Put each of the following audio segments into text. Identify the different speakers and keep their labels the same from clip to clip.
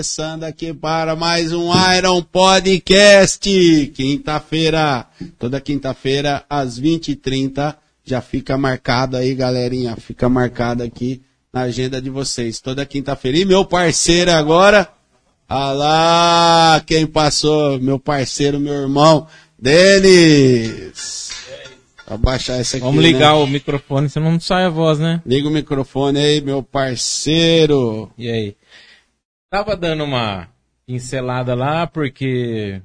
Speaker 1: começando aqui para mais um Iron Podcast. Quinta-feira, toda quinta-feira, às 20h30. Já fica marcado aí, galerinha. Fica marcado aqui na agenda de vocês. Toda quinta-feira. E meu parceiro agora. Ah lá, quem passou? Meu parceiro, meu irmão, Denis. Abaixar essa aqui.
Speaker 2: Vamos ligar
Speaker 1: né?
Speaker 2: o microfone, senão não sai a voz, né?
Speaker 1: Liga o microfone aí, meu parceiro.
Speaker 2: E aí? Tava dando uma pincelada lá, porque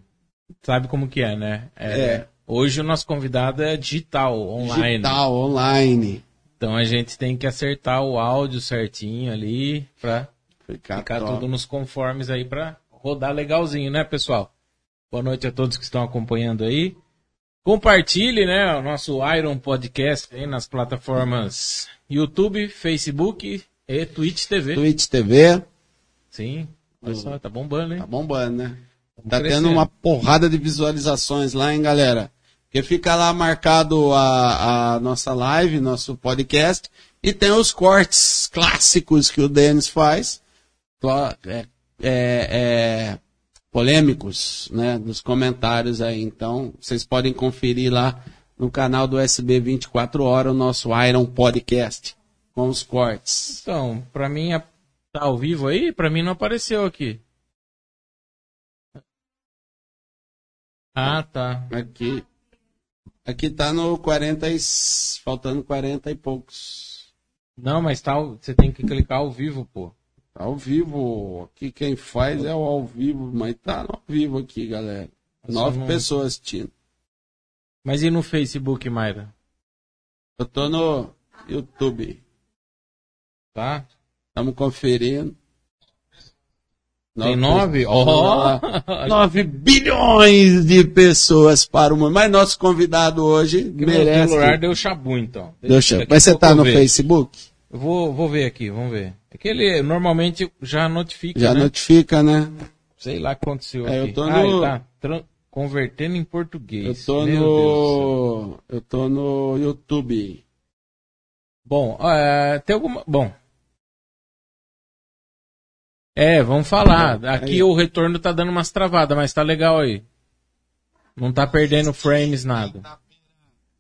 Speaker 2: sabe como que é, né?
Speaker 1: É.
Speaker 2: Hoje o nosso convidado é digital, online.
Speaker 1: Digital, online.
Speaker 2: Então a gente tem que acertar o áudio certinho ali pra
Speaker 1: Ficar,
Speaker 2: ficar tudo nos conformes aí pra rodar legalzinho, né, pessoal? Boa noite a todos que estão acompanhando aí. Compartilhe, né, o nosso Iron Podcast aí nas plataformas YouTube, Facebook e Twitch TV.
Speaker 1: Twitch TV.
Speaker 2: Sim. Olha só, tá bombando, hein?
Speaker 1: Tá bombando, né? Tá
Speaker 2: crescendo.
Speaker 1: tendo uma porrada de visualizações lá, hein, galera? Porque fica lá marcado a, a nossa live, nosso podcast, e tem os cortes clássicos que o Denis faz, é, é, é, polêmicos, né, dos comentários aí. Então, vocês podem conferir lá no canal do SB 24 Horas, o nosso Iron Podcast, com os cortes.
Speaker 2: Então, pra mim, a- tá ao vivo aí? Pra mim não apareceu aqui. Ah, tá.
Speaker 1: Aqui. Aqui tá no 40 e... faltando 40 e poucos.
Speaker 2: Não, mas tá, você tem que clicar ao vivo, pô.
Speaker 1: Tá ao vivo. Aqui quem faz é o ao vivo, mas tá ao vivo aqui, galera. Nove
Speaker 2: não-
Speaker 1: pessoas assistindo.
Speaker 2: Mas e no Facebook, Mayra?
Speaker 1: Eu tô no YouTube.
Speaker 2: Tá?
Speaker 1: Estamos conferindo.
Speaker 2: Tem nove? Ó!
Speaker 1: Nove bilhões de pessoas para o mundo. Mas nosso convidado hoje
Speaker 2: Meu
Speaker 1: merece.
Speaker 2: celular deu chabu, então.
Speaker 1: Deixa.
Speaker 2: Daqui
Speaker 1: Mas você tá
Speaker 2: eu
Speaker 1: no
Speaker 2: vejo.
Speaker 1: Facebook?
Speaker 2: Eu vou, vou ver aqui, vamos ver. É que ele normalmente já notifica,
Speaker 1: Já
Speaker 2: né?
Speaker 1: notifica, né?
Speaker 2: Sei lá o que aconteceu
Speaker 1: É, eu
Speaker 2: aqui.
Speaker 1: tô
Speaker 2: Ah,
Speaker 1: no-
Speaker 2: ele tá convertendo em português.
Speaker 1: Eu tô
Speaker 2: Meu
Speaker 1: no. Eu tô no YouTube.
Speaker 2: Bom, é, tem alguma. Bom. É, vamos falar. Aqui
Speaker 1: Aí.
Speaker 2: o retorno tá dando umas travadas, mas tá legal aí. Não tá perdendo frames, nada.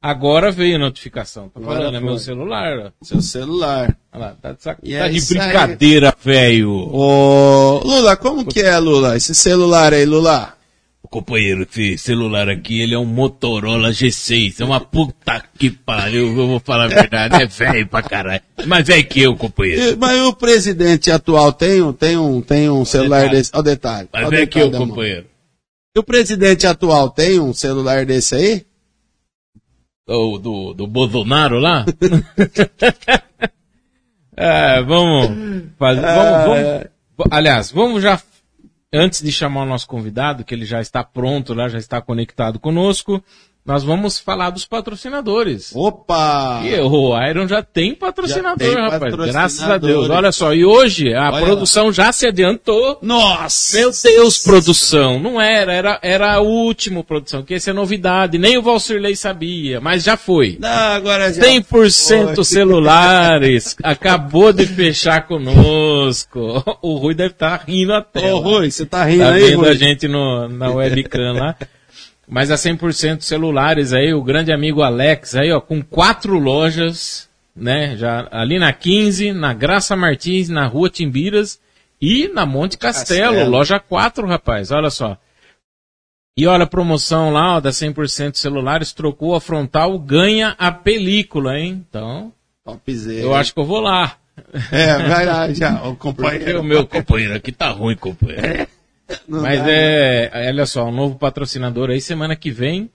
Speaker 2: Agora veio a notificação. Tá
Speaker 1: Agora
Speaker 2: falando, é meu celular. ó.
Speaker 1: Seu celular.
Speaker 2: Olha lá, tá de, sac... Tá
Speaker 1: é
Speaker 2: de brincadeira, velho.
Speaker 1: Ô, Lula, como que é, Lula? Esse celular aí, Lula?
Speaker 2: Companheiro, esse celular aqui, ele é um Motorola G6. É uma puta que pariu, eu vou falar a verdade. É velho pra caralho. Mais velho que eu, companheiro.
Speaker 1: E- Mas o presidente atual tem, um- tem um, tem um celular
Speaker 2: detalhe.
Speaker 1: desse? Olha o detalhe. O
Speaker 2: velho que eu, companheiro.
Speaker 1: E o presidente atual tem um celular desse aí?
Speaker 2: O do, do Bolsonaro lá? é, vamos fazer. Vamos, vamos- aliás, vamos já. Antes de chamar o nosso convidado, que ele já está pronto lá, já está conectado conosco, nós vamos falar dos patrocinadores.
Speaker 1: Opa!
Speaker 2: E o Iron já tem patrocinador,
Speaker 1: Já tem
Speaker 2: rapaz.
Speaker 1: patrocinador.
Speaker 2: Graças a Deus. Olha só, e hoje a
Speaker 1: Olha
Speaker 2: produção já se adiantou.
Speaker 1: Nossa!
Speaker 2: Meu Deus, produção. Não era, era, era a última produção, que essa é novidade. Nem o Valsirley sabia, mas já foi.
Speaker 1: Não, agora já
Speaker 2: 100%
Speaker 1: foi.
Speaker 2: celulares. Acabou de fechar conosco. O Rui deve estar rindo até.
Speaker 1: Ô, Rui, você tá rindo
Speaker 2: Tá
Speaker 1: aí,
Speaker 2: vendo
Speaker 1: Rui?
Speaker 2: a gente no, na webcam lá. Mas a 100% celulares aí, o grande amigo Alex aí, ó, com quatro lojas, né? Já ali na 15, na Graça Martins, na Rua Timbiras e na Monte Castelo,
Speaker 1: Castelo.
Speaker 2: loja 4, rapaz, olha só. E olha a promoção lá, ó, da 100% celulares, trocou a frontal, ganha a película, hein? Então,
Speaker 1: Topzera.
Speaker 2: eu acho que eu vou lá.
Speaker 1: É, vai lá já, o
Speaker 2: Porque
Speaker 1: companheiro.
Speaker 2: o meu companheiro aqui tá ruim, companheiro.
Speaker 1: Não
Speaker 2: Mas
Speaker 1: dá,
Speaker 2: é, olha só, um novo patrocinador aí, semana que vem,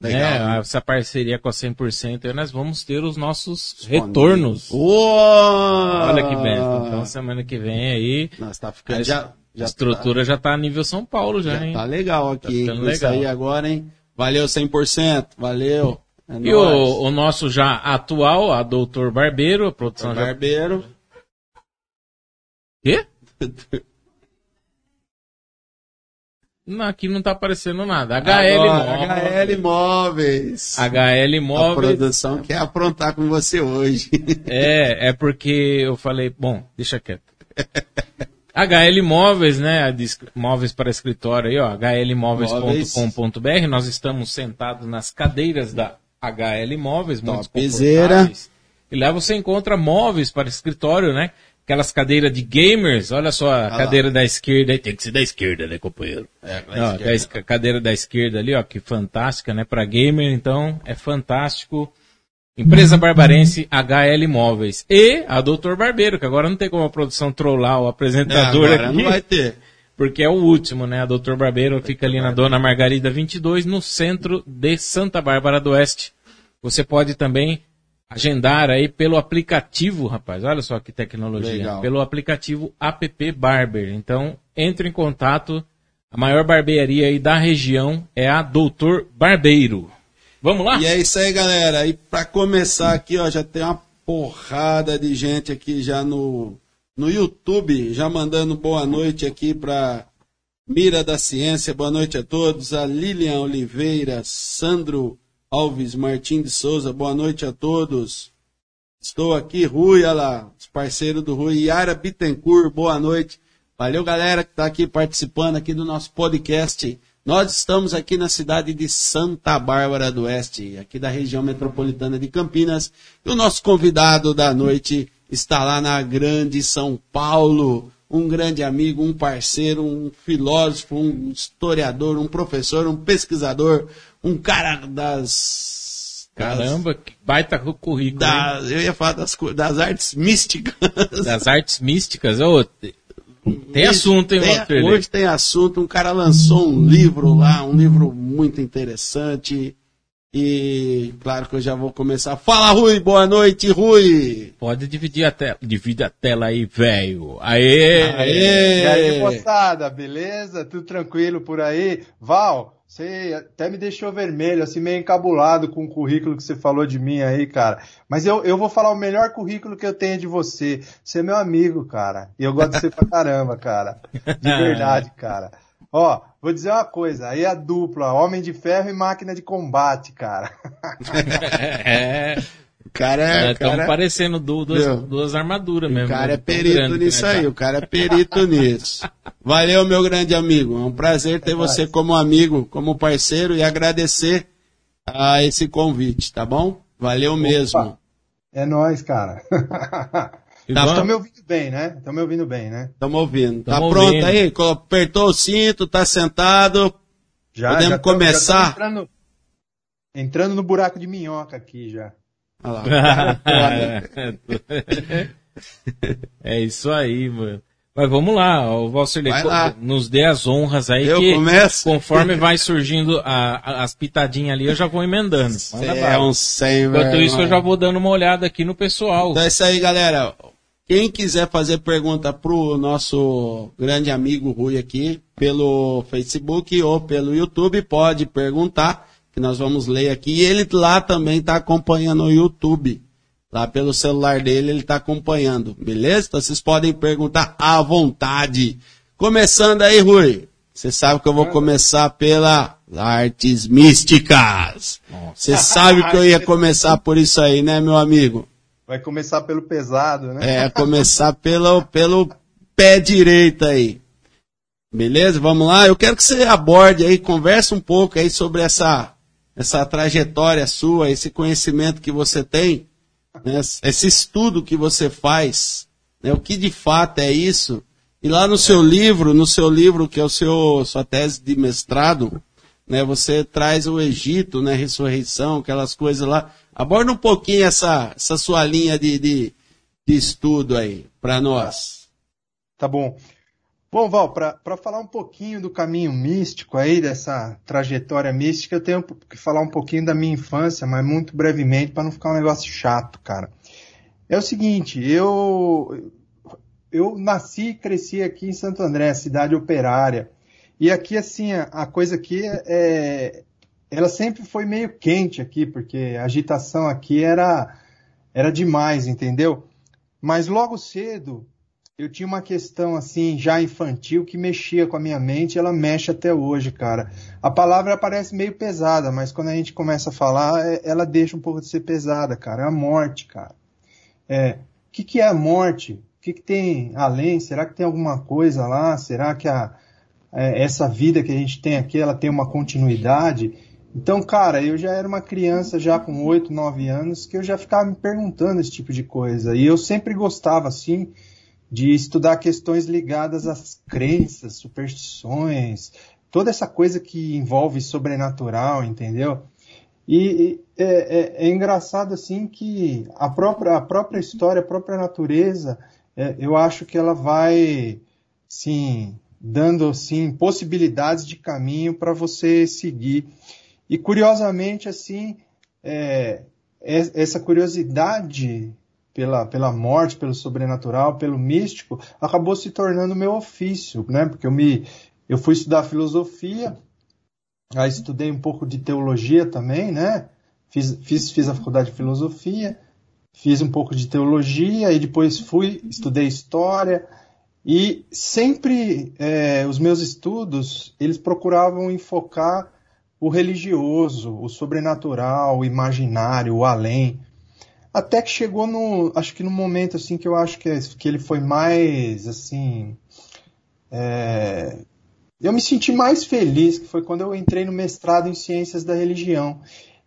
Speaker 1: Legal,
Speaker 2: né,
Speaker 1: né?
Speaker 2: essa parceria com a 100%, aí nós vamos ter os nossos retornos.
Speaker 1: Uou!
Speaker 2: Olha que benção. Então, semana que vem aí,
Speaker 1: Nossa, tá ficando.
Speaker 2: a,
Speaker 1: Já, já
Speaker 2: estrutura já tá a nível São Paulo já,
Speaker 1: tá,
Speaker 2: hein?
Speaker 1: tá legal aqui,
Speaker 2: Tá ficando
Speaker 1: Isso
Speaker 2: legal.
Speaker 1: aí agora, hein? Valeu 100%. Valeu. É
Speaker 2: E o, o nosso já atual, a Doutor Barbeiro, a produção já...
Speaker 1: Barbeiro.
Speaker 2: Quê? Não, aqui não tá aparecendo nada. HL
Speaker 1: Agora,
Speaker 2: Móveis.
Speaker 1: HL Móveis.
Speaker 2: HL
Speaker 1: A
Speaker 2: Móveis.
Speaker 1: produção quer aprontar com você hoje.
Speaker 2: É, é porque eu falei, bom, deixa quieto. HL Móveis, né? Móveis para escritório aí, ó, hlmóveis.com.br. Nós estamos sentados nas cadeiras da HL Móveis, muito. E lá você encontra móveis para escritório, né? Aquelas cadeiras de gamers, olha só a ah cadeira lá. da esquerda, tem que ser da esquerda, né, companheiro? É, ó, a cadeira da esquerda ali, ó, que fantástica, né? Para gamer, então, é fantástico. Empresa Barbarense HL Móveis. E a Doutor Barbeiro, que agora não tem como a produção trollar o apresentador
Speaker 1: não,
Speaker 2: aqui.
Speaker 1: Não vai ter.
Speaker 2: Porque é o último, né? A Doutor Barbeiro fica ali na Dona Margarida 22, no centro de Santa Bárbara do Oeste. Você pode também agendar aí pelo aplicativo, rapaz. Olha só que tecnologia. Legal. Pelo aplicativo App Barber. Então, entre em contato. A maior barbearia aí da região é a Doutor Barbeiro. Vamos lá?
Speaker 1: E é isso aí, galera. E para começar aqui, ó, já tem uma porrada de gente aqui já no, no YouTube, já mandando boa noite aqui para Mira da Ciência, boa noite a todos. A Lilian Oliveira, Sandro Alves Martins de Souza, boa noite a todos. Estou aqui, Rui, olha lá, os parceiros do Rui, Yara Bittencourt, boa noite. Valeu, galera que está aqui participando aqui do nosso podcast. Nós estamos aqui na cidade de Santa Bárbara do Oeste, aqui da região metropolitana de Campinas. E o nosso convidado da noite está lá na grande São Paulo, um grande amigo, um parceiro, um filósofo, um historiador, um professor, um pesquisador, um cara das.
Speaker 2: Caramba, que baita currículo.
Speaker 1: Da, eu ia falar das, das artes místicas.
Speaker 2: Das artes místicas? Oh, tem assunto, hein,
Speaker 1: tem, Hoje tem assunto. Um cara lançou um livro lá, um livro muito interessante. E claro que eu já vou começar. Fala, Rui, boa noite, Rui.
Speaker 2: Pode dividir a tela, divide a tela aí, velho. Aê!
Speaker 3: Aê! E aí, moçada, beleza? Tudo tranquilo por aí? Val, você até me deixou vermelho, assim, meio encabulado com o currículo que você falou de mim aí, cara. Mas eu, eu vou falar o melhor currículo que eu tenho de você. Você é meu amigo, cara. E eu gosto de você pra caramba, cara. De verdade, cara. Ó, vou dizer uma coisa, aí a dupla, Homem de Ferro e Máquina de Combate, cara.
Speaker 2: é. O cara é. Estamos é, parecendo du, duas, duas armaduras mesmo.
Speaker 1: O cara é perito grande, nisso né, aí, o cara é perito nisso. Valeu, meu grande amigo. É um prazer ter é você como amigo, como parceiro e agradecer a esse convite, tá bom? Valeu Opa. mesmo.
Speaker 3: É nós, cara. Estão me ouvindo bem, né? Estão me ouvindo bem, né?
Speaker 1: Estamos ouvindo. Tá pronto aí? Apertou o cinto, tá sentado. Já, Podemos já começar? Já
Speaker 3: entrando, entrando no buraco de minhoca aqui já.
Speaker 2: é isso aí, mano. Mas vamos lá, o Valcir nos dê as honras aí
Speaker 1: eu que começo?
Speaker 2: conforme vai surgindo a, a, as pitadinhas ali, eu já vou emendando.
Speaker 1: é um sem,
Speaker 2: Enquanto isso, eu já vou dando uma olhada aqui no pessoal.
Speaker 1: Então é isso aí, galera. Quem quiser fazer pergunta pro nosso grande amigo Rui aqui, pelo Facebook ou pelo YouTube, pode perguntar que nós vamos ler aqui. E ele lá também está acompanhando o YouTube. Lá pelo celular dele ele está acompanhando, beleza? Então vocês podem perguntar à vontade. Começando aí, Rui. Você sabe que eu vou começar pela artes místicas. Você sabe que eu ia começar por isso aí, né, meu amigo?
Speaker 3: Vai começar pelo pesado, né?
Speaker 1: É, começar pelo, pelo pé direito aí. Beleza? Vamos lá? Eu quero que você aborde aí, converse um pouco aí sobre essa essa trajetória sua, esse conhecimento que você tem, né, esse estudo que você faz, né, o que de fato é isso. E lá no seu livro, no seu livro que é o seu sua tese de mestrado, né, você traz o Egito, né, ressurreição, aquelas coisas lá. Aborda um pouquinho essa, essa sua linha de, de, de estudo aí para nós.
Speaker 3: Tá bom. Bom, Val, para falar um pouquinho do caminho místico aí, dessa trajetória mística, eu tenho que falar um pouquinho da minha infância, mas muito brevemente, para não ficar um negócio chato, cara. É o seguinte, eu, eu nasci e cresci aqui em Santo André, cidade operária. E aqui, assim, a, a coisa aqui é, ela sempre foi meio quente aqui, porque a agitação aqui era, era demais, entendeu? Mas logo cedo, eu tinha uma questão assim, já infantil, que mexia com a minha mente, ela mexe até hoje, cara. A palavra parece meio pesada, mas quando a gente começa a falar, é, ela deixa um pouco de ser pesada, cara. É a morte, cara. É, o que, que é a morte? que, que tem além? Será que tem alguma coisa lá? Será que a, é, essa vida que a gente tem aqui, ela tem uma continuidade? Então, cara, eu já era uma criança já com 8, 9 anos que eu já ficava me perguntando esse tipo de coisa. E eu sempre gostava, assim, de estudar questões ligadas às crenças, superstições, toda essa coisa que envolve sobrenatural, entendeu? E, é, é, é, engraçado assim que a própria, a própria história, a própria natureza, é, eu acho que ela vai, sim, dando assim possibilidades de caminho para você seguir. E curiosamente assim, é, é, essa curiosidade pela, pela morte, pelo sobrenatural, pelo místico, acabou se tornando meu ofício, né? Porque eu me eu fui estudar filosofia Aí estudei um pouco de teologia também, né? Fiz, fiz, fiz a faculdade de filosofia, fiz um pouco de teologia e depois fui, estudei história. E sempre é, os meus estudos, eles procuravam enfocar o religioso, o sobrenatural, o imaginário, o além. Até que chegou no, acho que no momento assim que eu acho que, que ele foi mais assim, é, eu me senti mais feliz, que foi quando eu entrei no mestrado em Ciências da Religião.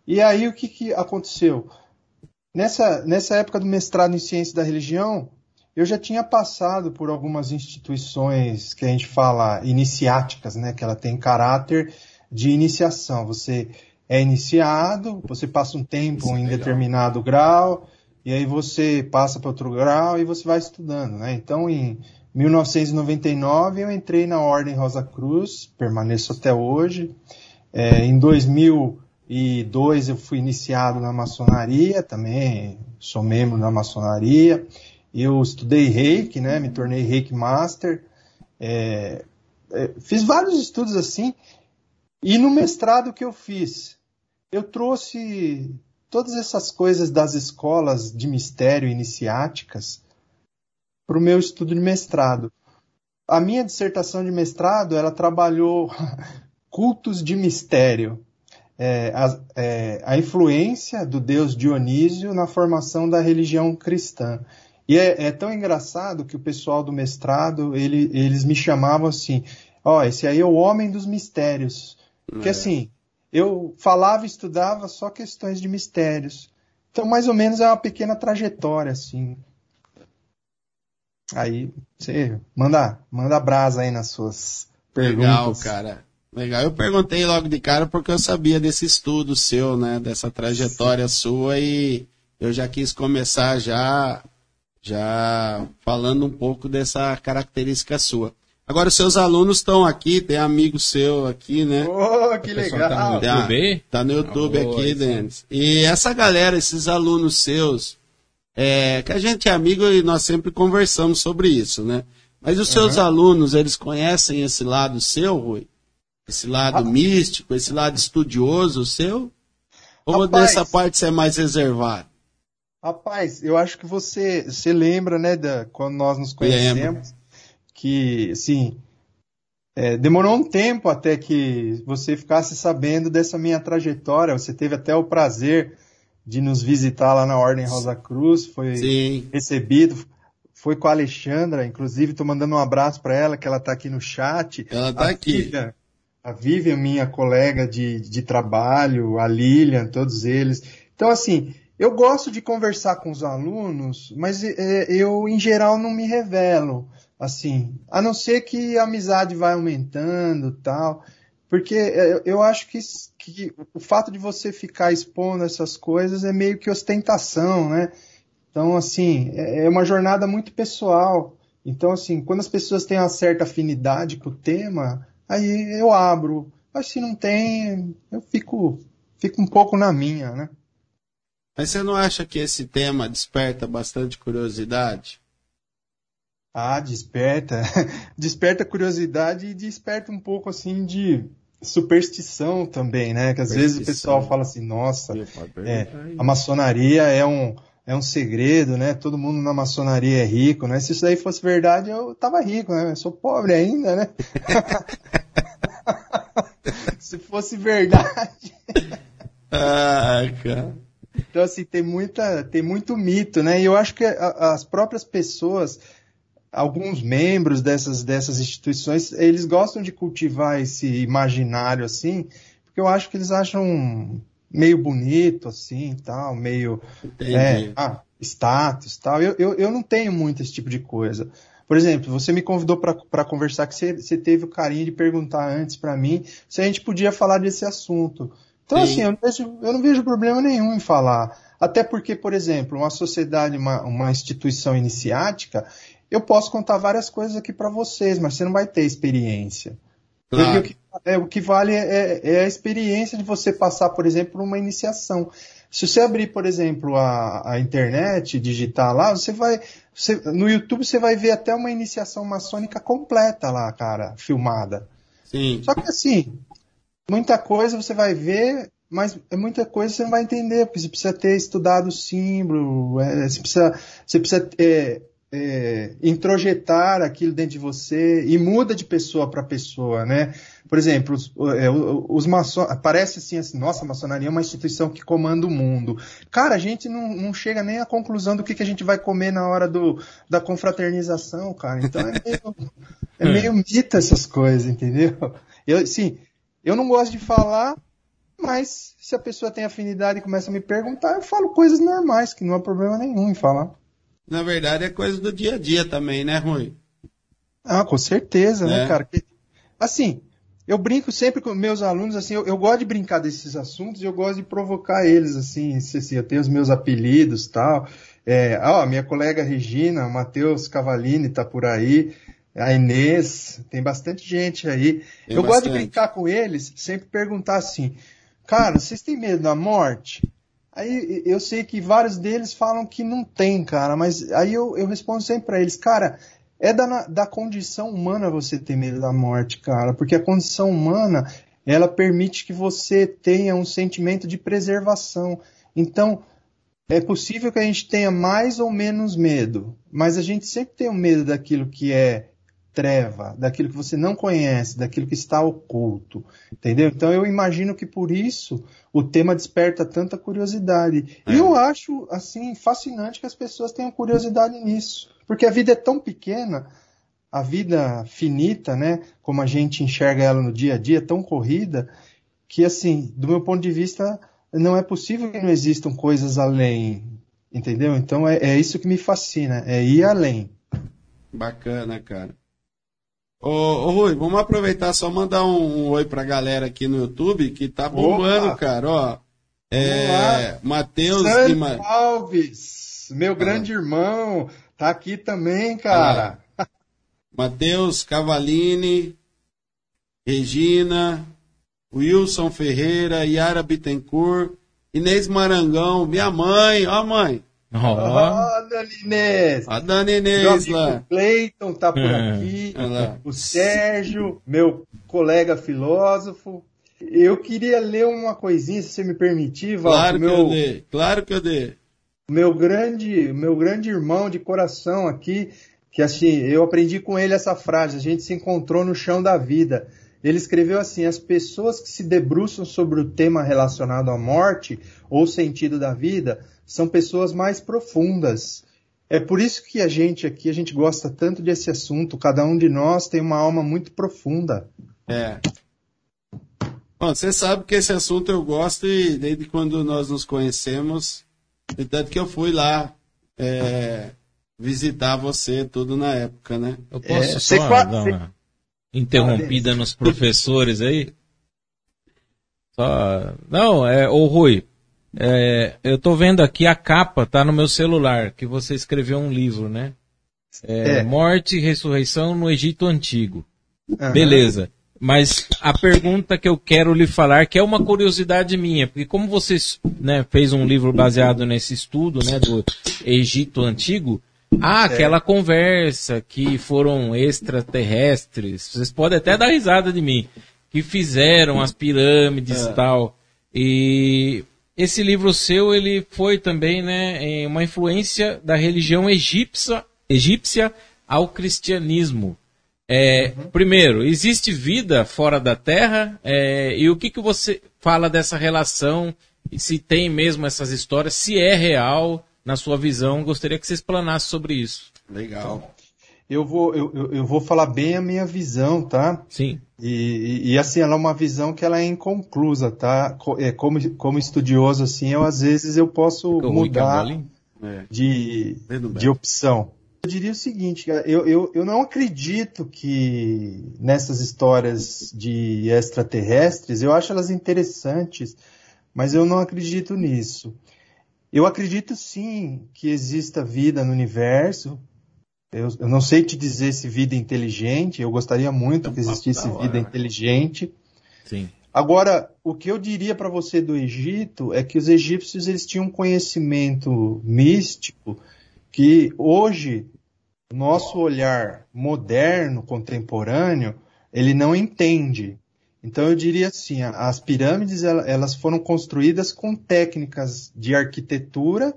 Speaker 3: E aí o que, que aconteceu? Nessa, nessa época do mestrado em Ciências da Religião, eu já tinha passado por algumas instituições que a gente fala iniciáticas, né? Que ela tem caráter de iniciação. Você é iniciado, você passa um tempo Isso em é determinado grau, e aí você passa para outro grau e você vai estudando, né? Então, em 1999 eu entrei na Ordem Rosa Cruz, permaneço até hoje. É, em 2002 eu fui iniciado na maçonaria, também sou membro da maçonaria. Eu estudei reiki, né, me tornei reiki master. É, é, fiz vários estudos assim. E no mestrado que eu fiz, eu trouxe todas essas coisas das escolas de mistério iniciáticas para o meu estudo de mestrado. A minha dissertação de mestrado, ela trabalhou cultos de mistério, é, a, é, a, influência do deus Dionísio na formação da religião cristã. E é, é tão engraçado que o pessoal do mestrado, ele, eles me chamavam assim, ó, oh, esse aí é o homem dos mistérios. Porque é. assim, eu falava e estudava só questões de mistérios. Então, mais ou menos é uma pequena trajetória, assim. Aí você manda, manda brasa aí nas suas perguntas.
Speaker 1: Legal, cara. Legal. Eu perguntei logo de cara porque eu sabia desse estudo seu, né? Dessa trajetória Sim. sua e eu já quis começar já, já falando um pouco dessa característica sua. Agora, os seus alunos estão aqui, tem amigo seu aqui, né?
Speaker 3: Oh, que legal!
Speaker 2: Tá no YouTube,
Speaker 1: tá no YouTube ah, aqui, Denis. E essa galera, esses alunos seus, é, que a gente é amigo e nós sempre conversamos sobre isso, né? Mas os seus uhum. alunos, eles conhecem esse lado seu, Rui? Esse lado ah. místico, esse lado estudioso seu? Ou Rapaz, dessa parte você é mais reservado?
Speaker 3: Rapaz, eu acho que você, você lembra, né, da, quando nós nos conhecemos, Lembro. Que, assim, é, demorou um tempo até que você ficasse sabendo dessa minha trajetória. Você teve até o prazer de nos visitar lá na Ordem Rosa Cruz, foi Sim. recebido, foi com a Alexandra, inclusive estou mandando um abraço para ela, que ela está aqui no chat.
Speaker 1: Ela está aqui.
Speaker 3: Vivian, a Vivian, minha colega de, de trabalho, a Lilian, todos eles. Então, assim, eu gosto de conversar com os alunos, mas é, eu, em geral, não me revelo, assim, a não ser que a amizade vai aumentando tal. Porque é, eu acho que, que o fato de você ficar expondo essas coisas é meio que ostentação, né? Então, assim, é, é uma jornada muito pessoal. Então, assim, quando as pessoas têm uma certa afinidade com o tema, aí eu abro. Mas se não tem, eu fico, fico um pouco na minha, né?
Speaker 1: Mas você não acha que esse tema desperta bastante curiosidade?
Speaker 3: Ah, desperta. desperta curiosidade e desperta um pouco assim de superstição também, né? Que às vezes o pessoal fala assim, nossa, é, a maçonaria é um, é um segredo, né? Todo mundo na maçonaria é rico, né? Se isso daí fosse verdade, eu tava rico, né? Eu sou pobre ainda, né? Se fosse verdade.
Speaker 1: ah, cara.
Speaker 3: Então, assim, tem muita, tem muito mito, né? E eu acho que a, as próprias pessoas alguns membros dessas, dessas instituições, eles gostam de cultivar esse imaginário assim, porque eu acho que eles acham meio bonito assim, tal, meio é, ah, status, tal. Eu, eu, eu não tenho muito esse tipo de coisa. Por exemplo, você me convidou para conversar, que você, você, teve o carinho de perguntar antes para mim se a gente podia falar desse assunto. Então, Sim. assim, eu não, vejo, eu não, vejo, problema nenhum em falar. Até porque, por exemplo, uma sociedade, uma, uma instituição iniciática, eu posso contar várias coisas aqui para vocês, mas você não vai ter experiência. Claro. O, que, é, o que vale é, é, a experiência de você passar, por exemplo, uma iniciação. Se você abrir, por exemplo, a, a internet, digitar lá, você vai. Você, no YouTube você vai ver até uma iniciação maçônica completa lá, cara, filmada.
Speaker 1: Sim.
Speaker 3: Só que assim, muita coisa você vai ver, mas é muita coisa você não vai entender, porque você precisa ter estudado o símbolo, é, você precisa, você precisa é, é, introjetar aquilo dentro de você e muda de pessoa para pessoa, né? Por exemplo, os, é, os maçons, parece assim, assim, nossa, a maçonaria é uma instituição que comanda o mundo. Cara, a gente não, não chega nem à conclusão do que, que a gente vai comer na hora do, da confraternização, cara. Então é meio, é meio mito essas coisas, entendeu? Eu, sim, eu não gosto de falar, mas se a pessoa tem afinidade e começa a me perguntar, eu falo coisas normais, que não há problema nenhum em falar.
Speaker 1: Na verdade, é coisa do dia a dia também, né, Rui?
Speaker 3: Ah, com certeza, né, é. né, cara? Assim, eu brinco sempre com meus alunos, assim, eu, eu, gosto de brincar desses assuntos e eu gosto de provocar eles, assim, assim eu tenho os meus apelidos tal. É, ó, minha colega Regina, o Matheus Cavalini tá por aí, a Inês, tem bastante gente aí. Tem eu bastante. gosto de brincar com eles, sempre perguntar assim, cara, vocês têm medo da morte? Aí eu sei que vários deles falam que não tem, cara, mas aí eu, eu respondo sempre para eles, cara, é da, da condição humana você ter medo da morte, cara, porque a condição humana ela permite que você tenha um sentimento de preservação. Então, é possível que a gente tenha mais ou menos medo, mas a gente sempre tem o um medo daquilo que é treva, daquilo que você não conhece, daquilo que está oculto, entendeu? Então eu imagino que por isso o tema desperta tanta curiosidade. É. E eu acho assim fascinante que as pessoas tenham curiosidade nisso, porque a vida é tão pequena, a vida finita, né, como a gente enxerga ela no dia a dia, tão corrida, que assim, do meu ponto de vista, não é possível que não existam coisas além, entendeu? Então é, é isso que me fascina, é ir além.
Speaker 1: Bacana, cara. Ô, ô, Rui, vamos aproveitar só mandar um, um oi pra galera aqui no YouTube que tá bombando, Opa. cara, ó. É, Matheus
Speaker 3: Ma... Alves, meu grande irmão, tá aqui também, cara.
Speaker 1: É. Matheus Cavalini, Regina, Wilson Ferreira, Yara Bittencourt, Inês Marangão, minha mãe, ó mãe.
Speaker 3: Ó, oh. Dona Inês.
Speaker 1: A Dona Inês lá.
Speaker 3: O Cleiton tá por é. aqui. o Sérgio, meu colega filósofo. Eu queria ler uma coisinha, se você me permitir,
Speaker 1: Val. Claro meu, que eu dei. Claro que eu dei.
Speaker 3: Meu grande, meu grande irmão de coração aqui, que assim, eu aprendi com ele essa frase, a gente se encontrou no chão da vida. Ele escreveu assim: as pessoas que se debruçam sobre o tema relacionado à morte ou sentido da vida são pessoas mais profundas. É por isso que a gente aqui, a gente gosta tanto desse assunto. Cada um de nós tem uma alma muito profunda.
Speaker 1: É. Bom, você sabe que esse assunto eu gosto e desde quando nós nos conhecemos, tanto que eu fui lá é, visitar você tudo na época, né?
Speaker 2: Eu posso é, só dar uma interrompida nos professores aí? Só... Não, é, ô Rui, é, eu tô vendo aqui a capa, tá no meu celular, que você escreveu um livro, né? É, é. Morte e ressurreição no Egito Antigo. Uhum. Beleza. Mas a pergunta que eu quero lhe falar, que é uma curiosidade minha, porque como você né, fez um livro baseado nesse estudo né, do Egito Antigo, há é. aquela conversa que foram extraterrestres, vocês podem até dar risada de mim, que fizeram as pirâmides e é. tal. E esse livro seu, ele foi também, né, uma influência da religião egípcia, egípcia ao cristianismo. É, uhum. Primeiro, existe vida fora da Terra? É, e o que, que você fala dessa relação? Se tem mesmo essas histórias? Se é real, na sua visão, gostaria que você explanasse sobre isso.
Speaker 1: Legal.
Speaker 3: Eu vou, eu, eu vou falar bem a minha visão, tá?
Speaker 2: Sim.
Speaker 3: E, e, e, assim, ela é uma visão que ela é inconclusa, tá? É, como, como estudioso, assim, eu às vezes eu posso Ficou mudar é. de, de opção. Eu diria o seguinte, eu, eu, eu não acredito que nessas histórias de extraterrestres, eu acho elas interessantes, mas eu não acredito nisso. Eu acredito sim que exista vida no universo, eu, eu, não sei te dizer se vida inteligente, eu gostaria muito é que existisse vida inteligente.
Speaker 2: Sim.
Speaker 3: Agora, o que eu diria para você do Egito é que os egípcios eles tinham um conhecimento místico que hoje nosso olhar moderno, contemporâneo, ele não entende. Então eu diria assim, as pirâmides elas foram construídas com técnicas de arquitetura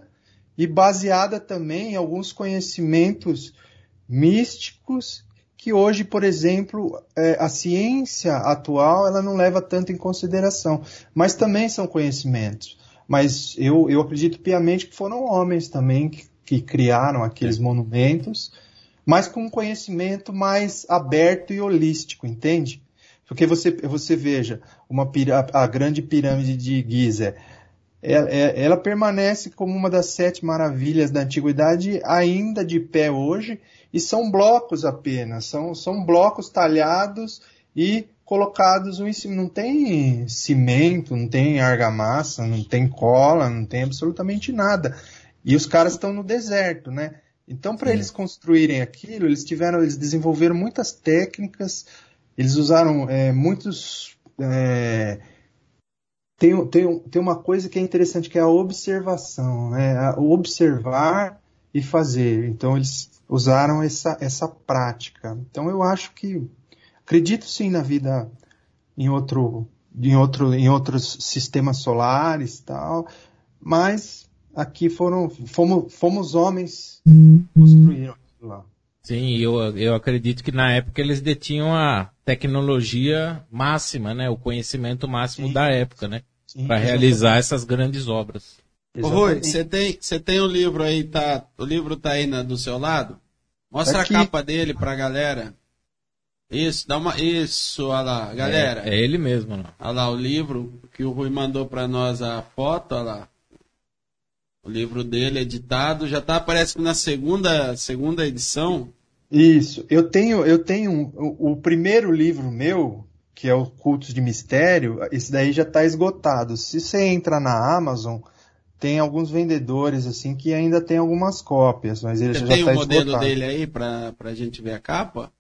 Speaker 3: e baseada também em alguns conhecimentos místicos que hoje, por exemplo, é, a ciência atual ela não leva tanto em consideração, mas também são conhecimentos. Mas eu, eu acredito piamente que foram homens também que, que criaram aqueles é. monumentos, mas com um conhecimento mais aberto e holístico, entende? Porque você, você veja, uma, a, a grande pirâmide de Giza, ela, é, é, ela, permanece como uma das sete maravilhas da antiguidade, ainda de pé hoje, e são blocos apenas, são, são blocos talhados e colocados em cima. Não tem cimento, não tem argamassa, não tem cola, não tem absolutamente nada. E os caras estão no deserto, né? Então, para eles construírem aquilo, eles tiveram, eles desenvolveram muitas técnicas, eles usaram é, muitos é, tem, tem, tem uma coisa que é interessante, que é a observação, né? O observar e fazer. Então, eles usaram essa, essa prática. Então, eu acho que, acredito sim na vida em outro, em outro, em outros sistemas solares tal, mas aqui foram, fomos, fomos homens que construíram lá.
Speaker 2: Sim, eu, eu acredito que na época eles detinham a tecnologia máxima, né? O conhecimento máximo Sim. da época, né? Para realizar essas grandes obras.
Speaker 1: Ô Rui, você tem, você tem o livro aí, tá? O livro tá aí na, do seu lado? Mostra Aqui. a capa dele pra galera. Isso, dá uma. Isso, olha lá, galera.
Speaker 2: É, é ele mesmo, não.
Speaker 1: Olha lá, o livro que o Rui mandou pra nós a foto, olha lá. O livro dele editado, já tá, parece que na segunda, segunda edição.
Speaker 3: Isso, eu tenho, eu tenho o, o primeiro livro meu, que é o Cultos de Mistério, esse daí já está esgotado. Se você entra na Amazon, tem alguns vendedores assim que ainda tem algumas cópias, mas ele você já está esgotado.
Speaker 1: Tem o modelo dele aí para a gente ver a capa?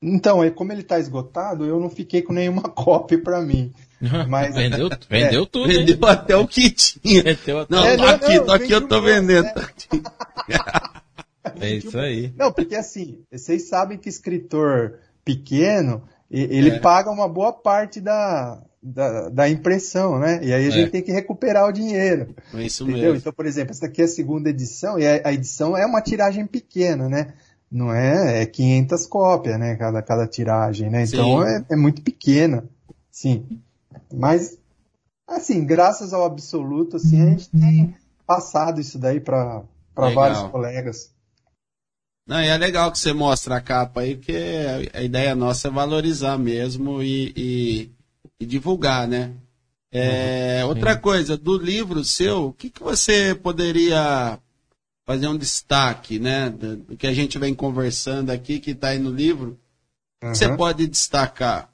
Speaker 3: Então, é como ele está esgotado, eu não fiquei com nenhuma cópia para mim. Mas,
Speaker 2: vendeu, vendeu é, tudo.
Speaker 1: Vendeu hein? até o kit. Não, é, não, aqui, não, aqui eu tô vendendo. Né?
Speaker 2: é isso aí.
Speaker 3: Não, porque assim, vocês sabem que escritor pequeno, ele é. paga uma boa parte da, da, da, impressão, né? E aí a gente é. tem que recuperar o dinheiro.
Speaker 1: É isso entendeu? mesmo.
Speaker 3: Então, por exemplo, essa aqui é a segunda edição, e a, a edição é uma tiragem pequena, né? Não é, é 500 cópias, né? Cada, cada tiragem, né? Então é, é, muito pequena, sim. Mas, assim, graças ao absoluto, assim, a gente tem passado isso daí para vários colegas.
Speaker 1: Não, e é legal que você mostra a capa aí, porque a ideia nossa é valorizar mesmo e, e, e divulgar, né? É, uhum, outra coisa, do livro seu, o que, que você poderia fazer um destaque, né? Do que a gente vem conversando aqui, que está aí no livro. Uhum. Que você pode destacar?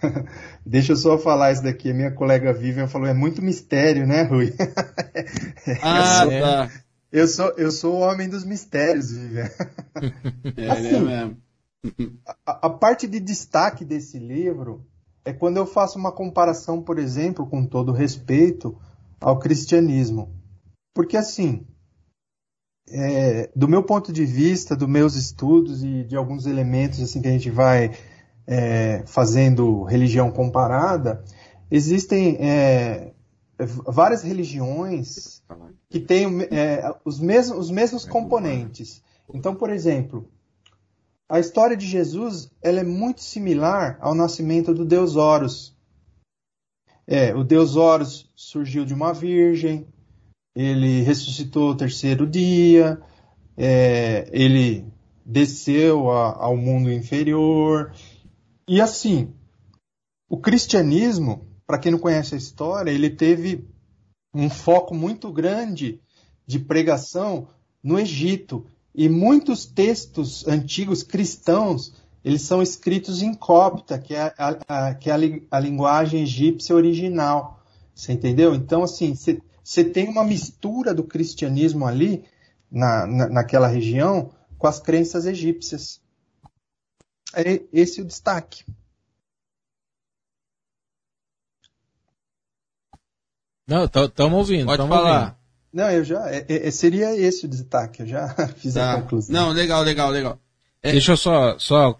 Speaker 3: Deixa eu só falar isso daqui. Minha colega Vivian falou, é muito mistério, né, Rui?
Speaker 1: Ah, tá.
Speaker 3: Eu sou, eu sou o homem dos mistérios, Vivian.
Speaker 1: É, assim, é mesmo.
Speaker 3: A, a, parte de destaque desse livro é quando eu faço uma comparação, por exemplo, com todo respeito ao cristianismo. Porque assim, é, do meu ponto de vista, dos meus estudos e de alguns elementos assim que a gente vai é, fazendo religião comparada, existem é, várias religiões que têm é, os, mesmos, os mesmos componentes. Então, por exemplo, a história de Jesus ela é muito similar ao nascimento do Deus Horus. É, o Deus Horus surgiu de uma virgem, ele ressuscitou o terceiro dia, é, ele desceu a, ao mundo inferior. E assim, o cristianismo, para quem não conhece a história, ele teve um foco muito grande de pregação no Egito. E muitos textos antigos cristãos, eles são escritos em copta, que é a, a que é a, a linguagem egípcia original. Você entendeu? Então, assim, você tem uma mistura do cristianismo ali, na, na, naquela região, com as crenças egípcias. É esse o destaque.
Speaker 2: Não, estamos ouvindo.
Speaker 1: Pode falar.
Speaker 3: Ouvindo. Não, eu já. É, é, seria esse o destaque, eu já fiz tá. a conclusão.
Speaker 1: Não, legal, legal, legal.
Speaker 2: É, Deixa eu só, só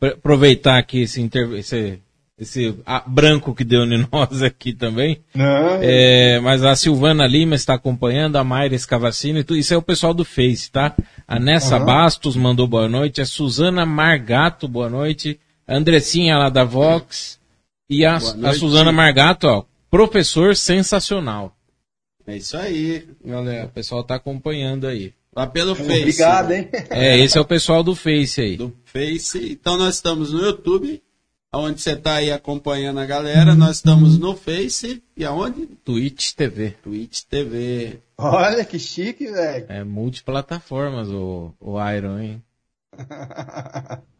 Speaker 2: aproveitar aqui esse, esse, esse branco que deu em nós aqui também. Não. É, mas a Silvana Lima está acompanhando, a Mayra Escavacini, isso é o pessoal do Face, tá? A Nessa uhum. Bastos mandou boa noite, a Suzana Margato, boa noite, a Andressinha lá da Vox, e a, a Suzana Margato, ó, professor sensacional.
Speaker 1: É isso aí, galera.
Speaker 2: O pessoal tá acompanhando aí.
Speaker 1: Lá pelo Face.
Speaker 3: Obrigado, hein?
Speaker 2: É, esse é o pessoal do Face aí.
Speaker 1: Do Face. Então nós estamos no YouTube, onde você está aí acompanhando a galera. Nós estamos no Face e aonde?
Speaker 2: Twitch TV.
Speaker 1: Twitch TV.
Speaker 3: Olha que chique, velho.
Speaker 2: É multiplataformas o, o Iron, hein?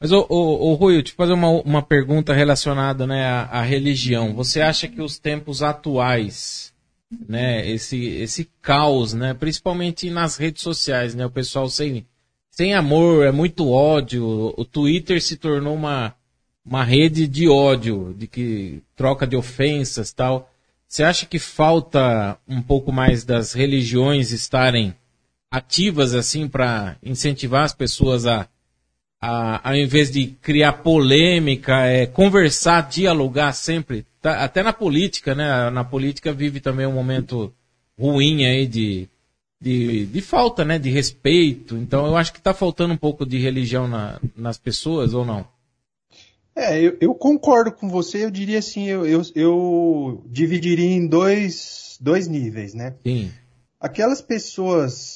Speaker 2: Mas, ô, ô, ô Rui, eu te fazer uma, uma pergunta relacionada né, à, à religião. Você acha que os tempos atuais né, esse, esse caos, né, principalmente nas redes sociais, né, o pessoal sem, sem amor, é muito ódio, o Twitter se tornou uma, uma rede de ódio, de que troca de ofensas tal. Você acha que falta um pouco mais das religiões estarem ativas assim para incentivar as pessoas a, a, ao invés de criar polêmica, é, conversar, dialogar sempre tá, até na política, né? Na política vive também um momento ruim aí de, de, de falta, né? De respeito. Então eu acho que está faltando um pouco de religião na, nas pessoas, ou não?
Speaker 3: É, eu, eu, concordo com você, eu diria assim, eu, eu, eu dividiria em dois, dois níveis, né?
Speaker 2: Sim.
Speaker 3: Aquelas pessoas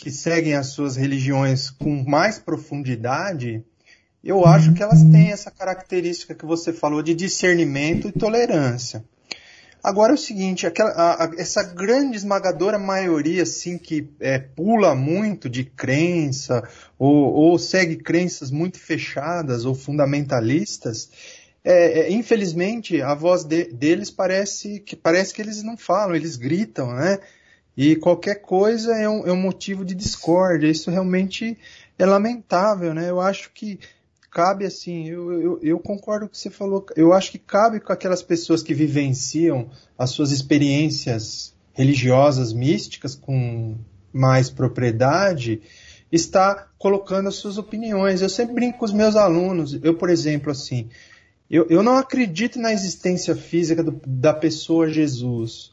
Speaker 3: que seguem as suas religiões com mais profundidade, eu acho que elas têm essa característica que você falou de discernimento e tolerância. Agora é o seguinte, aquela, a, a, essa grande esmagadora maioria assim que é, pula muito de crença ou, ou, segue crenças muito fechadas ou fundamentalistas, é, é, infelizmente a voz de, deles parece que parece que eles não falam, eles gritam, né? E qualquer coisa é um, é um motivo de discórdia. Isso realmente é lamentável, né? Eu acho que cabe assim, eu, eu, eu, concordo com o que você falou. Eu acho que cabe com aquelas pessoas que vivenciam as suas experiências religiosas, místicas, com mais propriedade, estar colocando as suas opiniões. Eu sempre brinco com os meus alunos. Eu, por exemplo, assim, eu, eu não acredito na existência física do, da pessoa Jesus,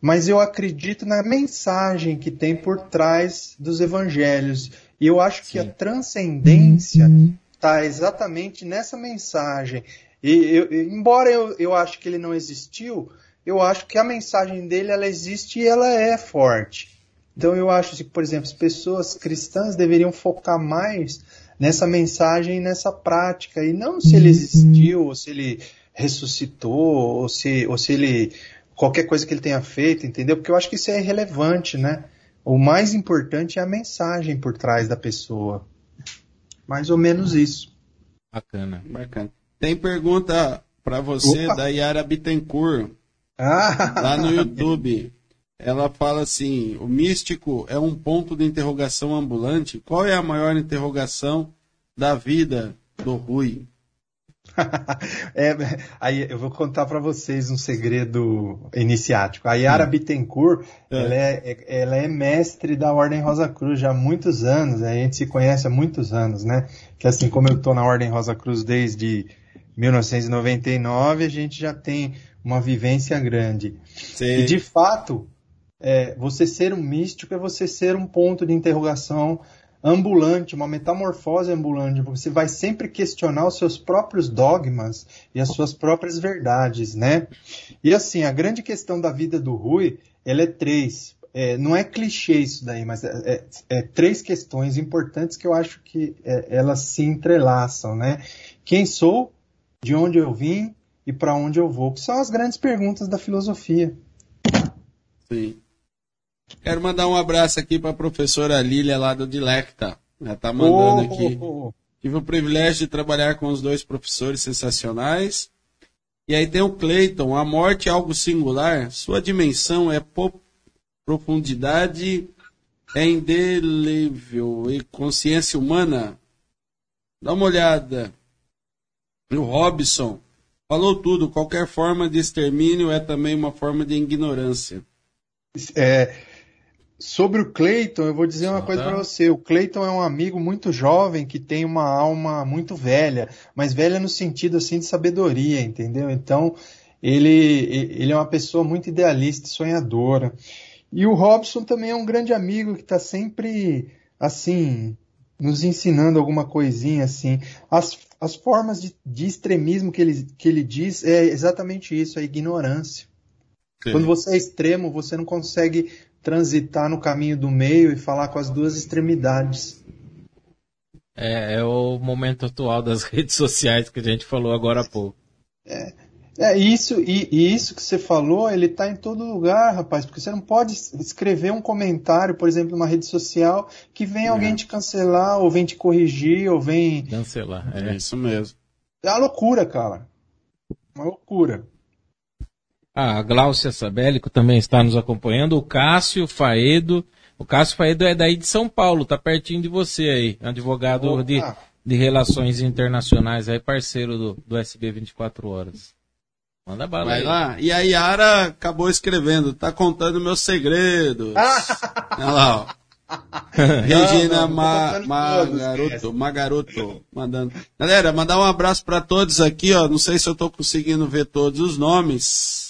Speaker 3: mas eu acredito na mensagem que tem por trás dos evangelhos. E eu acho Sim. que a transcendência uhum está exatamente nessa mensagem. E eu, embora eu, eu acho que ele não existiu, eu acho que a mensagem dele ela existe e ela é forte. Então eu acho que, por exemplo, as pessoas cristãs deveriam focar mais nessa mensagem, nessa prática, e não se ele uhum. existiu, ou se ele ressuscitou, ou se, ou se ele. Qualquer coisa que ele tenha feito, entendeu? Porque eu acho que isso é irrelevante, né? O mais importante é a mensagem por trás da pessoa. Mais ou menos isso.
Speaker 2: Bacana.
Speaker 1: Bacana. Tem pergunta para você Opa. da Yara Bittencourt. Ah. Lá no YouTube. Ela fala assim: o místico é um ponto de interrogação ambulante. Qual é a maior interrogação da vida do Rui?
Speaker 3: É, aí eu vou contar para vocês um segredo iniciático. A Yara hum. Bittencourt, é. Ela, é, ela é mestre da Ordem Rosa Cruz já há muitos anos, a gente se conhece há muitos anos, né? Que assim como eu estou na Ordem Rosa Cruz desde 1999, a gente já tem uma vivência grande. Sim. E de fato, é, você ser um místico é você ser um ponto de interrogação ambulante, uma metamorfose ambulante, porque você vai sempre questionar os seus próprios dogmas e as suas próprias verdades, né? E assim, a grande questão da vida do Rui, ela é três. é, não é clichê isso daí, mas é, é, é, três questões importantes que eu acho que é, elas se entrelaçam, né? Quem sou, de onde eu vim e para onde eu vou, que são as grandes perguntas da filosofia.
Speaker 1: Sim. Quero mandar um abraço aqui para a professora Lília lá do Dilecta. Já tá mandando oh, aqui. Oh, oh. Tive o privilégio de trabalhar com os dois professores sensacionais. E aí tem o Clayton. A morte é algo singular. Sua dimensão é profundidade, é indelével e consciência humana. Dá uma olhada. O Robson falou tudo. Qualquer forma de extermínio é também uma forma de ignorância.
Speaker 3: É, Sobre o Clayton, eu vou dizer uma coisa para você. O Clayton é um amigo muito jovem que tem uma alma muito velha, mas velha no sentido assim de sabedoria, entendeu? Então, ele, ele é uma pessoa muito idealista e sonhadora. E o Robson também é um grande amigo que está sempre, assim, nos ensinando alguma coisinha, assim. As, as formas de, de extremismo que ele, que ele diz é exatamente isso, a ignorância. Sim. Quando você é extremo, você não consegue transitar no caminho do meio e falar com as duas extremidades.
Speaker 2: É, é o momento atual das redes sociais que a gente falou agora há pouco.
Speaker 3: É, é isso, e, e, isso que você falou, ele está em todo lugar, rapaz, porque você não pode escrever um comentário, por exemplo, numa rede social, que vem é. alguém te cancelar, ou vem te corrigir, ou vem.
Speaker 2: Cancelar, é, é isso mesmo.
Speaker 3: É uma loucura, cara. Uma loucura.
Speaker 2: A Gláucia Sabélico também está nos acompanhando. O Cássio Faedo. O Cássio Faedo é daí de São Paulo, tá pertinho de você aí. Advogado de, de Relações Internacionais, aí parceiro do, do SB 24 Horas.
Speaker 1: Manda bala Vai aí. lá. E a Yara acabou escrevendo, tá contando meus segredos. Olha lá, ó. Regina Ma, Magaroto, Magaroto, mandando. Galera, mandar um abraço para todos aqui, ó. Não sei se eu tô conseguindo ver todos os nomes.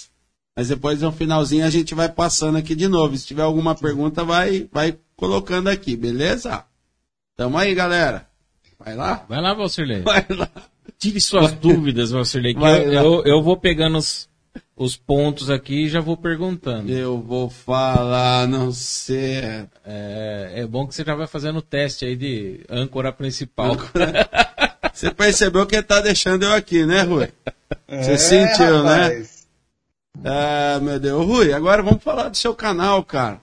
Speaker 1: Mas depois no finalzinho a gente vai passando aqui de novo. Se tiver alguma pergunta, vai, vai colocando aqui, beleza? Tamo aí, galera. Vai lá?
Speaker 2: Vai lá, Valcirlei. Vai lá. Tire suas dúvidas, Valcirlei. Eu, eu, eu, vou pegando os, os pontos aqui e já vou perguntando.
Speaker 1: Eu vou falar, não sei.
Speaker 2: É, é bom que você já vai fazendo o teste aí de âncora principal. Âncora...
Speaker 1: Você percebeu que ele tá deixando eu aqui, né, Rui? Você é, sentiu, né? rapaz. né? Ah, meu Deus. Rui, agora vamos falar do seu canal, cara.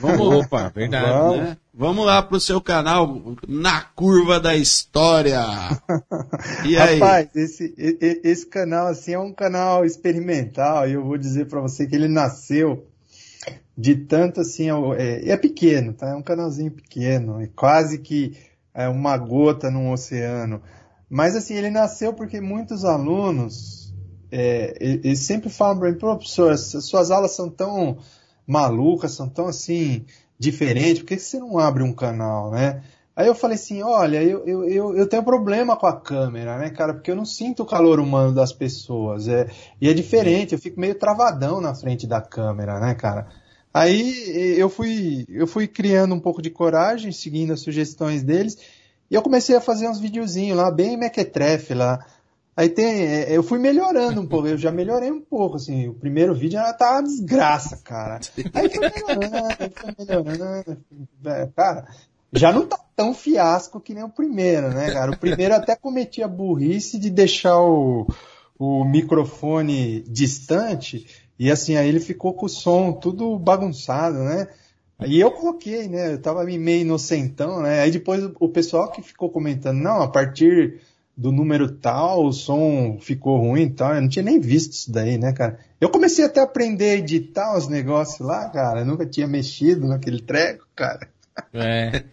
Speaker 1: Vamos, Opa, verdade, vamos. Né? Vamos lá pro seu canal, Na Curva da História.
Speaker 3: E aí? Rapaz, esse, esse canal, assim, é um canal experimental, e eu vou dizer para você que ele nasceu de tanto, assim, é, é pequeno, tá? É um canalzinho pequeno, é quase que é uma gota num oceano. Mas, assim, ele nasceu porque muitos alunos é, eles sempre falam para mim, professor, suas aulas são tão malucas, são tão assim, diferentes, por que você não abre um canal, né? Aí eu falei assim, olha, eu, eu, eu, eu tenho problema com a câmera, né, cara, porque eu não sinto o calor humano das pessoas, é, e é diferente, eu fico meio travadão na frente da câmera, né, cara. Aí eu fui, eu fui criando um pouco de coragem, seguindo as sugestões deles, e eu comecei a fazer uns videozinhos lá, bem mequetrefe lá, Aí tem, é, eu fui melhorando um pouco, eu já melhorei um pouco, assim, o primeiro vídeo ela tá uma desgraça, cara. Aí foi melhorando, foi melhorando, é, cara, já não tá tão fiasco que nem o primeiro, né, cara? O primeiro até cometia a burrice de deixar o, o microfone distante, e assim, aí ele ficou com o som tudo bagunçado, né? E eu coloquei, né? Eu tava meio inocentão, né? Aí depois o pessoal que ficou comentando, não, a partir do número tal, o som ficou ruim e tal. Eu não tinha nem visto isso daí, né, cara? Eu comecei até a aprender a editar os negócios lá, cara. Eu nunca tinha mexido naquele treco, cara.
Speaker 2: É.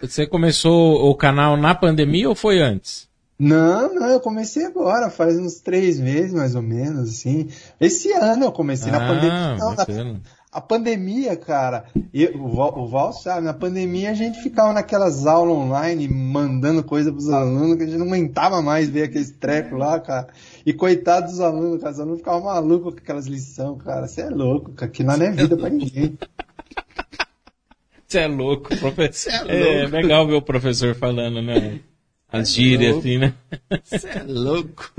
Speaker 2: Você começou o canal na pandemia ou foi antes?
Speaker 3: Não, não, eu comecei agora, faz uns três meses mais ou menos, assim. Esse ano eu comecei ah, na pandemia. Não, na, a pandemia, cara, eu, o, Val, o Val sabe, na pandemia a gente ficava naquelas aulas online mandando coisa pros alunos que a gente não aguentava mais ver aqueles trecos lá, cara. E coitado dos alunos, cara, os alunos ficavam malucos com aquelas lições, cara. Você é louco, cara, que não é vida pra ninguém.
Speaker 2: Você é louco, professor. É, louco. é legal ver o professor falando, né? As gírias, assim, né?
Speaker 1: Você é louco.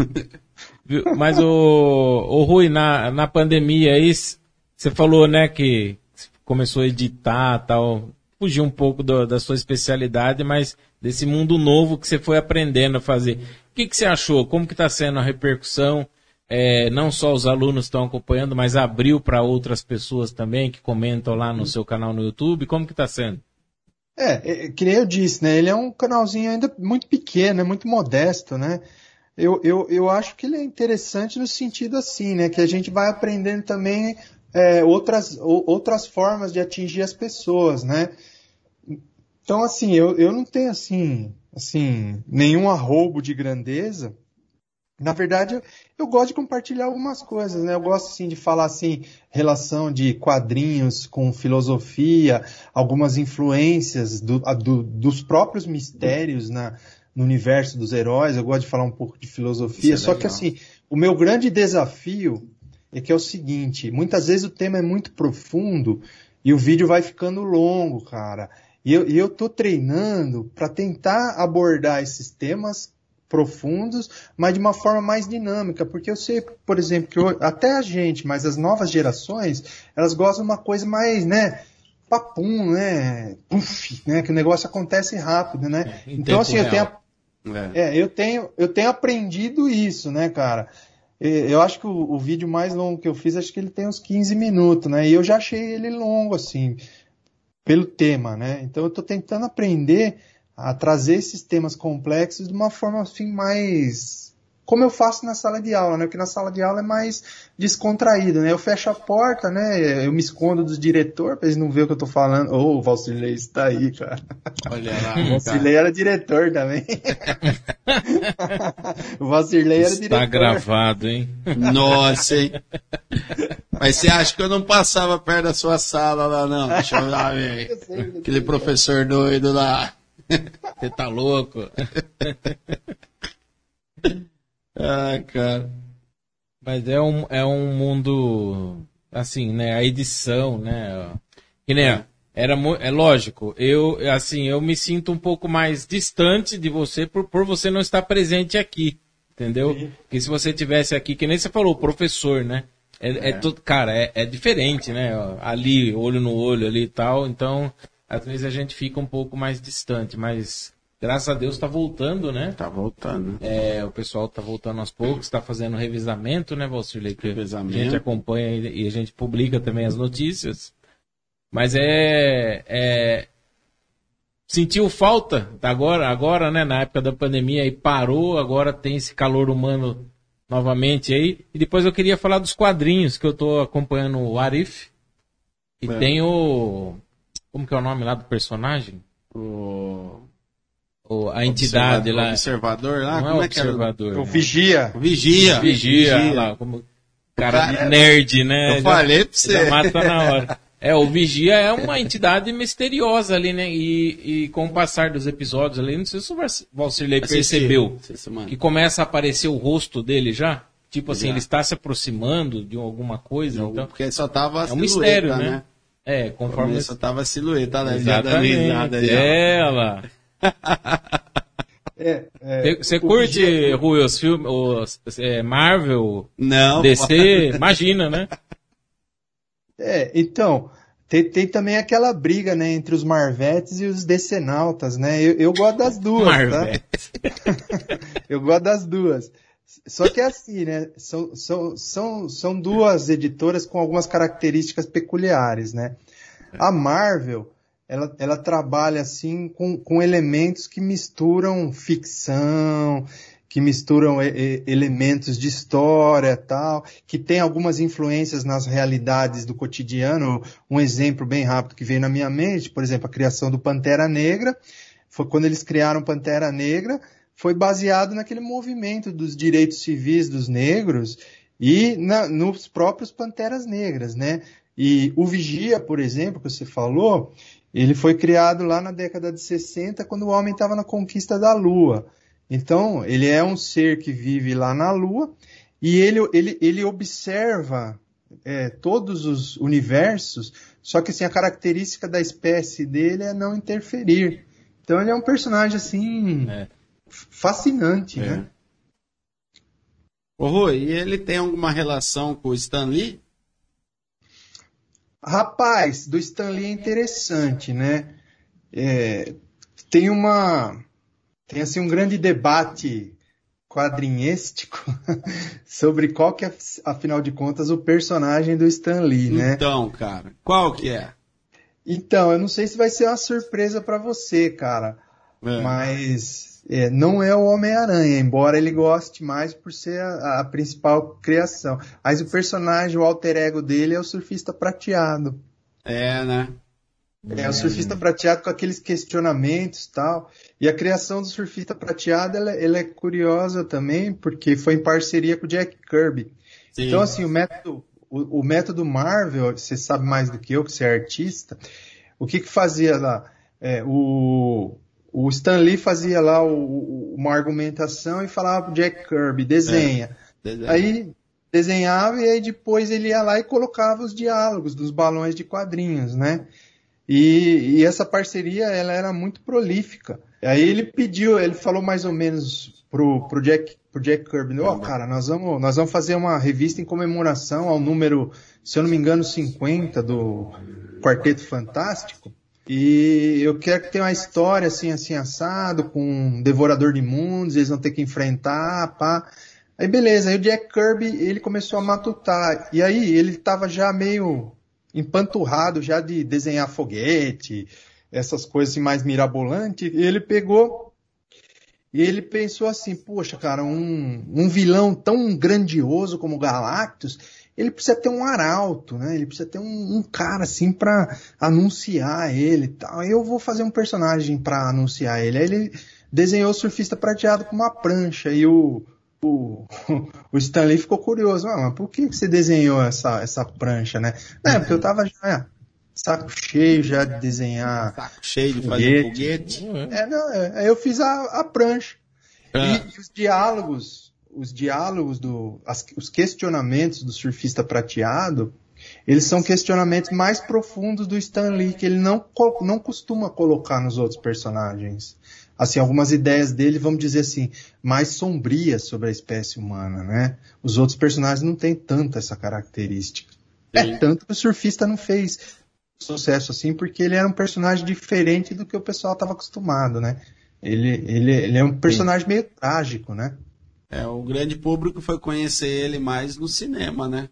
Speaker 2: Mas o, o Rui, na, na pandemia aí, você falou, né, que começou a editar tal, fugir um pouco do, da sua especialidade, mas desse mundo novo que você foi aprendendo a fazer. O que, que você achou? Como que está sendo a repercussão? É, não só os alunos estão acompanhando, mas abriu para outras pessoas também que comentam lá no seu canal no YouTube. Como que está sendo?
Speaker 3: É, é, que nem eu disse, né? Ele é um canalzinho ainda muito pequeno, é muito modesto, né? Eu, eu, eu acho que ele é interessante no sentido assim, né? Que a gente vai aprendendo também é, outras, outras formas de atingir as pessoas, né? Então, assim, eu, eu não tenho, assim, assim, nenhum arrobo de grandeza. Na verdade, eu, eu, gosto de compartilhar algumas coisas, né? Eu gosto, assim, de falar, assim, relação de quadrinhos com filosofia, algumas influências do, do, dos próprios mistérios na, no universo dos heróis. Eu gosto de falar um pouco de filosofia. É Só legal. que, assim, o meu grande desafio é que é o seguinte, muitas vezes o tema é muito profundo e o vídeo vai ficando longo, cara. E eu, e eu tô treinando para tentar abordar esses temas profundos, mas de uma forma mais dinâmica, porque eu sei, por exemplo, que eu, até a gente, mas as novas gerações, elas gostam de uma coisa mais, né, papum, né, puff, né, que o negócio acontece rápido, né? É, então assim, eu tenho, é. é, eu tenho, eu tenho aprendido isso, né, cara? Eu acho que o, o, vídeo mais longo que eu fiz, acho que ele tem uns 15 minutos, né? E eu já achei ele longo, assim, pelo tema, né? Então eu estou tentando aprender a trazer esses temas complexos de uma forma, assim, mais como eu faço na sala de aula, né? Porque na sala de aula é mais descontraído, né? Eu fecho a porta, né? Eu me escondo do diretor para eles não verem o que eu tô falando. Ô, oh, o Valcirlei está aí, cara. Olha lá. O Valcirlei era diretor também. o Valcirlei era diretor.
Speaker 2: Tá gravado, hein?
Speaker 1: Nossa, hein? Mas você acha que eu não passava perto da sua sala lá, não? Deixa eu lá, velho. Aquele professor doido lá.
Speaker 2: Você tá louco?
Speaker 1: Ah, cara.
Speaker 2: Mas é um, é um mundo, assim, né? A edição, né? Que nem, era é lógico, eu, assim, eu me sinto um pouco mais distante de você por, por você não estar presente aqui, entendeu? Sim. Porque se você tivesse aqui, que nem você falou, professor, né? É, é. é todo, cara, é, é diferente, né? Ali, olho no olho ali e tal, então, às vezes a gente fica um pouco mais distante, mas graças a Deus está voltando, né?
Speaker 1: Tá voltando.
Speaker 2: É, o pessoal está voltando aos poucos, está fazendo revisamento, né, Valcirley? Que revisamento. A gente acompanha e a gente publica também as notícias. Mas é, é sentiu falta agora, agora, né, na época da pandemia e parou, agora tem esse calor humano novamente aí. E depois eu queria falar dos quadrinhos que eu estou acompanhando o Arif. E é. tem o como que é o nome lá do personagem? O o, a entidade lá.
Speaker 1: Observador lá?
Speaker 2: Não é Como é, é observador.
Speaker 3: Que é o vigia.
Speaker 1: O vigia.
Speaker 2: Vigia, vigia. lá, como cara, cara nerd, né?
Speaker 1: Eu já, falei pra você.
Speaker 2: Já mata na hora. É, o Vigia é uma entidade misteriosa ali, né? E, e com o passar dos episódios ali, não sei se o Valcirlei percebeu que começa a aparecer o rosto dele já. Tipo assim, já. ele está se aproximando de alguma coisa. Não, então,
Speaker 1: porque só tava
Speaker 2: É um mistério, né? né? É, conforme.
Speaker 1: Só tava a silhueta, né?
Speaker 2: Exatamente. É, ela. É, é, você curte, Rui, os filmes, os, é, Marvel,
Speaker 1: Não,
Speaker 2: DC, imagina, né?
Speaker 3: É, então, tem, tem, também aquela briga, né, entre os Marvetes e os Decenautas, né? Eu, eu gosto das duas, tá? Marvete. tá? eu gosto das duas. Só que é assim, né? São, são, são, são duas editoras com algumas características peculiares, né? A Marvel, ela, ela trabalha assim com, com elementos que misturam ficção, que misturam e, e, elementos de história tal, que tem algumas influências nas realidades do cotidiano. Um exemplo bem rápido que veio na minha mente, por exemplo, a criação do Pantera Negra, foi quando eles criaram Pantera Negra, foi baseado naquele movimento dos direitos civis dos negros e na, nos próprios Panteras Negras, né? E o Vigia, por exemplo, que você falou, ele foi criado lá na década de 60, quando o homem estava na conquista da Lua. Então, ele é um ser que vive lá na Lua e ele, ele, ele observa é, todos os universos, só que assim, a característica da espécie dele é não interferir. Então, ele é um personagem assim é. fascinante, é. né?
Speaker 1: Ô Rui, e ele tem alguma relação com o Stan Lee?
Speaker 3: Rapaz, do Stanley é interessante, né? É, tem uma tem assim um grande debate quadrinhístico sobre qual que é, afinal de contas, o personagem do Stan Lee, né?
Speaker 1: Então, cara, qual que é?
Speaker 3: Então, eu não sei se vai ser uma surpresa para você, cara, é. mas é, não é o Homem-Aranha, embora ele goste mais por ser a, a, principal criação. Mas o personagem, o alter ego dele é o surfista prateado.
Speaker 1: É, né?
Speaker 3: É, o surfista prateado com aqueles questionamentos e tal. E a criação do surfista prateado, ela, ela, é curiosa também, porque foi em parceria com o Jack Kirby. Sim. Então, assim, o método, o, o, método Marvel, você sabe mais do que eu, que você é artista, o que que fazia lá? É, o, o Stan Lee fazia lá o, uma argumentação e falava pro Jack Kirby, desenha. É, desenha. Aí desenhava e aí depois ele ia lá e colocava os diálogos dos balões de quadrinhos, né? E, e, essa parceria ela era muito prolífica. Aí ele pediu, ele falou mais ou menos pro, pro Jack, pro Jack Kirby, ó, oh, cara, nós vamos, nós vamos fazer uma revista em comemoração ao número, se eu não me engano, 50 do Quarteto Fantástico. E eu quero que tenha uma história assim, assim, assado, com um devorador de mundos, eles vão ter que enfrentar, pá. Aí beleza, aí o Jack Kirby, ele começou a matutar. E aí ele tava já meio empanturrado já de desenhar foguete, essas coisas assim mais mirabolantes, ele pegou e ele pensou assim, poxa, cara, um, um vilão tão grandioso como Galactus, ele precisa ter um arauto, né? Ele precisa ter um, um cara assim para anunciar ele e tal. Eu vou fazer um personagem para anunciar ele. Aí ele desenhou o surfista prateado com uma prancha e o o, o Stanley ficou curioso, ah, mas por que você desenhou essa, essa prancha, né? Não, é porque eu tava já é, saco cheio já de desenhar.
Speaker 1: Saco cheio de fazer foguete.
Speaker 3: É, não, é, aí eu fiz a, a prancha. E, ah. e, os diálogos, os diálogos do, as, os questionamentos do surfista prateado, eles são questionamentos mais profundos do Stan Lee, que ele não, não costuma colocar nos outros personagens assim, algumas ideias dele, vamos dizer assim, mais sombrias sobre a espécie humana, né? Os outros personagens não têm tanta essa característica. É, Sim. É, tanto que o surfista não fez sucesso assim, porque ele era um personagem diferente do que o pessoal estava acostumado, né? Ele, ele, ele é um personagem Sim. meio trágico, né?
Speaker 1: É, o grande público foi conhecer ele mais no cinema, né?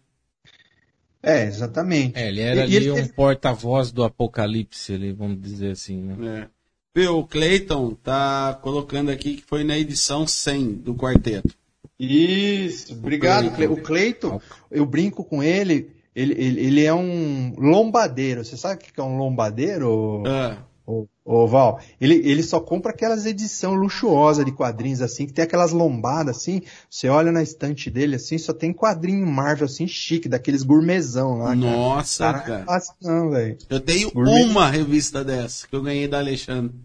Speaker 3: É, exatamente.
Speaker 2: É, ele era e, ali ele um teve... porta-voz do apocalipse, ele, vamos dizer assim, né?
Speaker 1: É. Viu, o Clayton tá colocando aqui que foi na edição 100 do quarteto.
Speaker 3: Isso, obrigado. Clayton. O Clayton, eu brinco com ele, ele, ele, ele, é um lombadeiro. Você sabe o que é um lombadeiro?
Speaker 1: É.
Speaker 3: Ô, ô, Val, ele, ele só compra aquelas edição luxuosa de quadrinhos assim, que tem aquelas lombadas assim, você olha na estante dele assim, só tem quadrinho Marvel assim chique, daqueles gourmetzão lá.
Speaker 1: Nossa, cara. cara. Não é
Speaker 3: fácil não, velho.
Speaker 1: Eu tenho Gourmet. uma revista dessa que eu ganhei da Alexandre.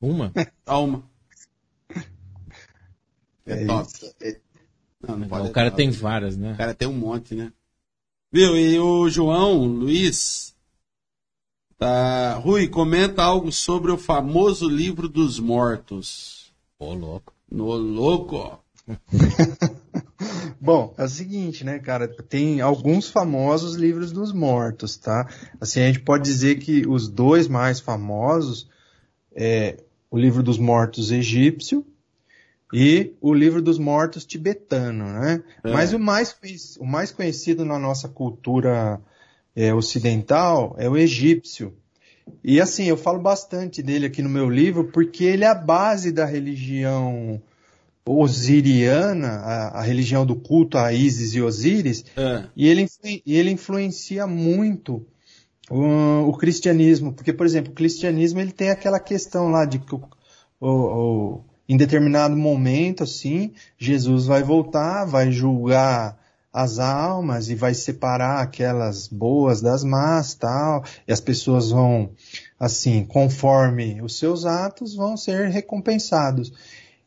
Speaker 2: Uma?
Speaker 1: Só uma.
Speaker 2: É, é top. É... Não, não o cara tem várias, né?
Speaker 1: O cara tem um monte, né? Viu? E o João Luiz tá. Rui, comenta algo sobre o famoso livro dos mortos.
Speaker 2: Ô, louco.
Speaker 1: No louco.
Speaker 3: Bom, é o seguinte, né, cara? Tem alguns famosos livros dos mortos, tá? Assim, a gente pode dizer que os dois mais famosos é o livro dos mortos egípcio e o livro dos mortos tibetano, né? É. Mas o mais, o mais conhecido na nossa cultura é, ocidental é o egípcio. E assim, eu falo bastante dele aqui no meu livro porque ele é a base da religião osiriana, a, a religião do culto a Ísis e Osíris, é. e, ele, ele influencia muito o, o, cristianismo, porque, por exemplo, o cristianismo ele tem aquela questão lá de que o, o, em determinado momento, assim, Jesus vai voltar, vai julgar as almas e vai separar aquelas boas das más, tal, e as pessoas vão, assim, conforme os seus atos, vão ser recompensados.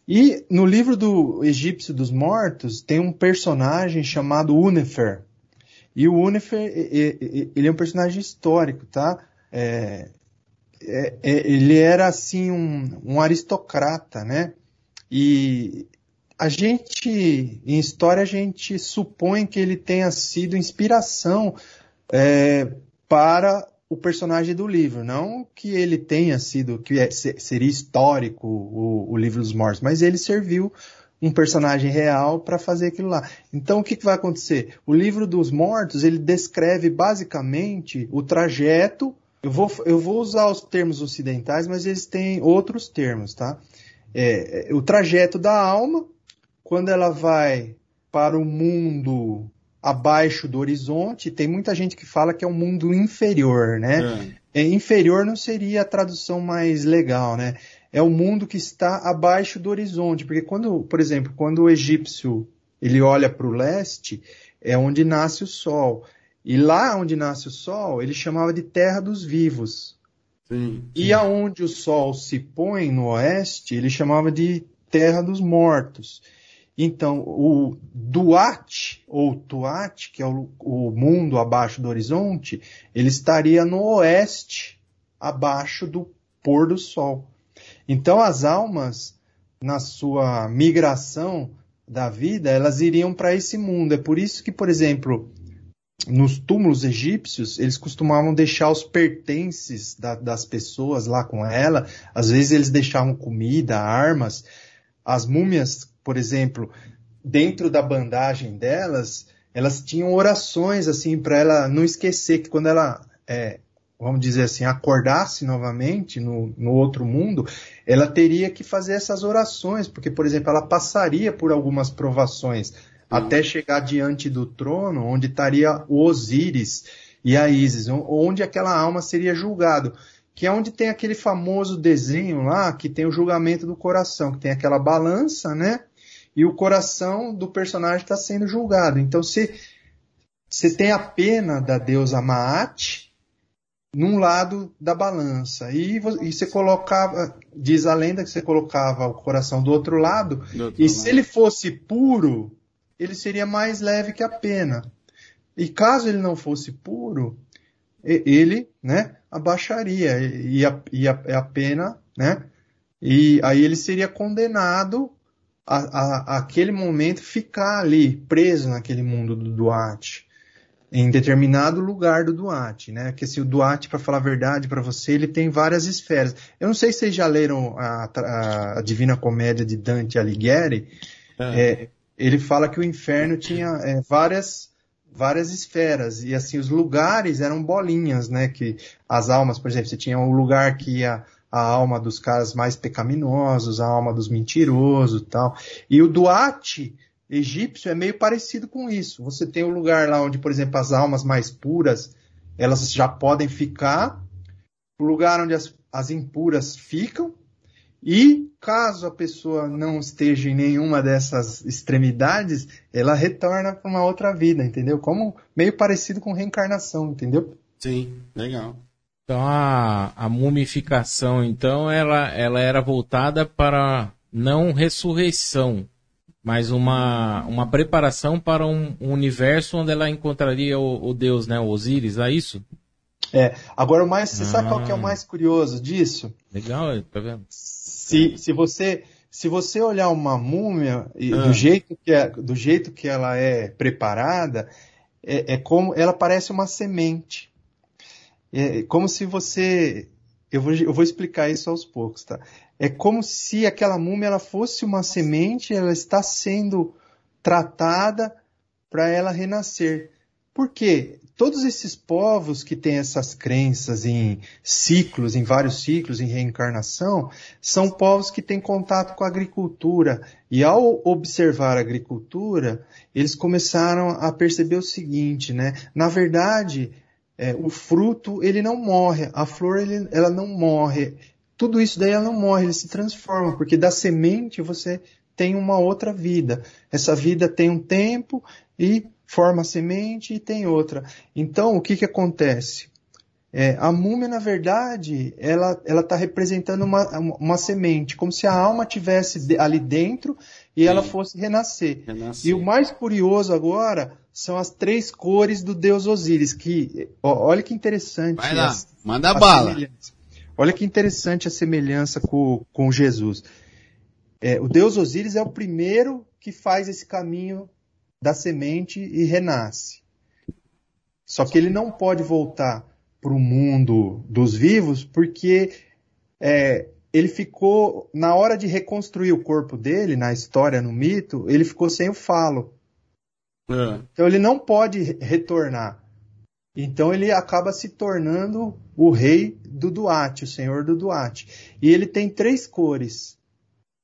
Speaker 3: E no livro do Egípcio dos Mortos tem um personagem chamado Unifer, e o Unifer, ele é um personagem histórico, tá? É, é, é, ele era, assim, um, um aristocrata, né? E a gente, em história, a gente supõe que ele tenha sido inspiração é, para o personagem do livro. Não que ele tenha sido, que é, seria histórico o, o livro dos mortos, mas ele serviu um personagem real para fazer aquilo lá. Então o que, que vai acontecer? O livro dos mortos ele descreve basicamente o trajeto. Eu vou, eu vou usar os termos ocidentais, mas eles têm outros termos, tá? É, é o trajeto da alma quando ela vai para o mundo abaixo do horizonte, tem muita gente que fala que é um mundo inferior, né? É. É, inferior não seria a tradução mais legal, né? É o mundo que está abaixo do horizonte, porque quando, por exemplo, quando o egípcio ele olha para o leste, é onde nasce o sol. E lá onde nasce o sol, ele chamava de terra dos vivos. Sim, sim. E aonde o sol se põe no oeste, ele chamava de terra dos mortos. Então, o Duat, ou Tuat, que é o, o, mundo abaixo do horizonte, ele estaria no oeste, abaixo do pôr do sol. Então, as almas, na sua migração da vida, elas iriam para esse mundo. É por isso que, por exemplo, nos túmulos egípcios, eles costumavam deixar os pertences da, das pessoas lá com ela. Às vezes eles deixavam comida, armas. As múmias por exemplo, dentro da bandagem delas, elas tinham orações assim para ela não esquecer que quando ela, é, vamos dizer assim, acordasse novamente no, no outro mundo, ela teria que fazer essas orações, porque, por exemplo, ela passaria por algumas provações até chegar diante do trono, onde estaria o Osíris e a Ísis, onde aquela alma seria julgado que é onde tem aquele famoso desenho lá que tem o julgamento do coração, que tem aquela balança, né? E o coração do personagem está sendo julgado. Então você, você tem a pena da deusa Maat num lado da balança e, e você colocava, diz a lenda que você colocava o coração do outro lado do outro e lado. se ele fosse puro, ele seria mais leve que a pena. E caso ele não fosse puro, ele, né, abaixaria e a, e a, a pena, né, e aí ele seria condenado a, a, aquele momento ficar ali, preso naquele mundo do Duarte, em determinado lugar do Duarte, né? Que se o Duarte, para falar a verdade para você, ele tem várias esferas. Eu não sei se vocês já leram a, a, Divina Comédia de Dante Alighieri. É. É, ele fala que o inferno tinha é, várias várias esferas e assim os lugares eram bolinhas, né? Que as almas, por exemplo, você tinha um lugar que ia a alma dos caras mais pecaminosos, a alma dos mentirosos tal. E o Duat egípcio é meio parecido com isso. Você tem um lugar lá onde, por exemplo, as almas mais puras, elas já podem ficar, o lugar onde as, as impuras ficam, e caso a pessoa não esteja em nenhuma dessas extremidades, ela retorna para uma outra vida, entendeu? Como meio parecido com reencarnação, entendeu?
Speaker 1: Sim, legal.
Speaker 2: Então a, a mumificação, então, ela, ela era voltada para não ressurreição, mas uma, uma preparação para um, um universo onde ela encontraria o, o, Deus, né, o Osíris, é isso?
Speaker 3: É. Agora, o mais, você ah. sabe qual que é o ah. mais curioso disso?
Speaker 2: Legal, tá vendo?
Speaker 3: Se, se você se você olhar uma múmia e, ah. do jeito que é, do jeito que ela é preparada, é, é como ela parece uma semente. É como se você. Eu vou, eu vou explicar isso aos poucos, tá? É como se aquela múmia ela fosse uma semente, ela está sendo tratada para ela renascer. Por quê? Todos esses povos que têm essas crenças em ciclos, em vários ciclos, em reencarnação, são povos que têm contato com a agricultura. E ao observar a agricultura, eles começaram a perceber o seguinte, né? Na verdade, é, o fruto ele não morre, a flor ele, ela não morre. Tudo isso daí ela não morre, ele se transforma, porque da semente você tem uma outra vida. Essa vida tem um tempo e forma a semente e tem outra. Então, o que, que acontece? É, a múmia, na verdade, ela está representando uma, uma semente, como se a alma tivesse ali dentro e Sim. ela fosse renascer. renascer. E o mais curioso agora são as três cores do deus Osíris, que ó, olha que interessante.
Speaker 1: Vai lá, a, manda a bala.
Speaker 3: Olha que interessante a semelhança com, com Jesus. É, o deus Osíris é o primeiro que faz esse caminho da semente e renasce. Só que ele não pode voltar para o mundo dos vivos, porque é, ele ficou, na hora de reconstruir o corpo dele, na história, no mito, ele ficou sem o falo. É. Então ele não pode retornar. Então ele acaba se tornando o rei do Duarte, o senhor do Duarte. E ele tem três cores.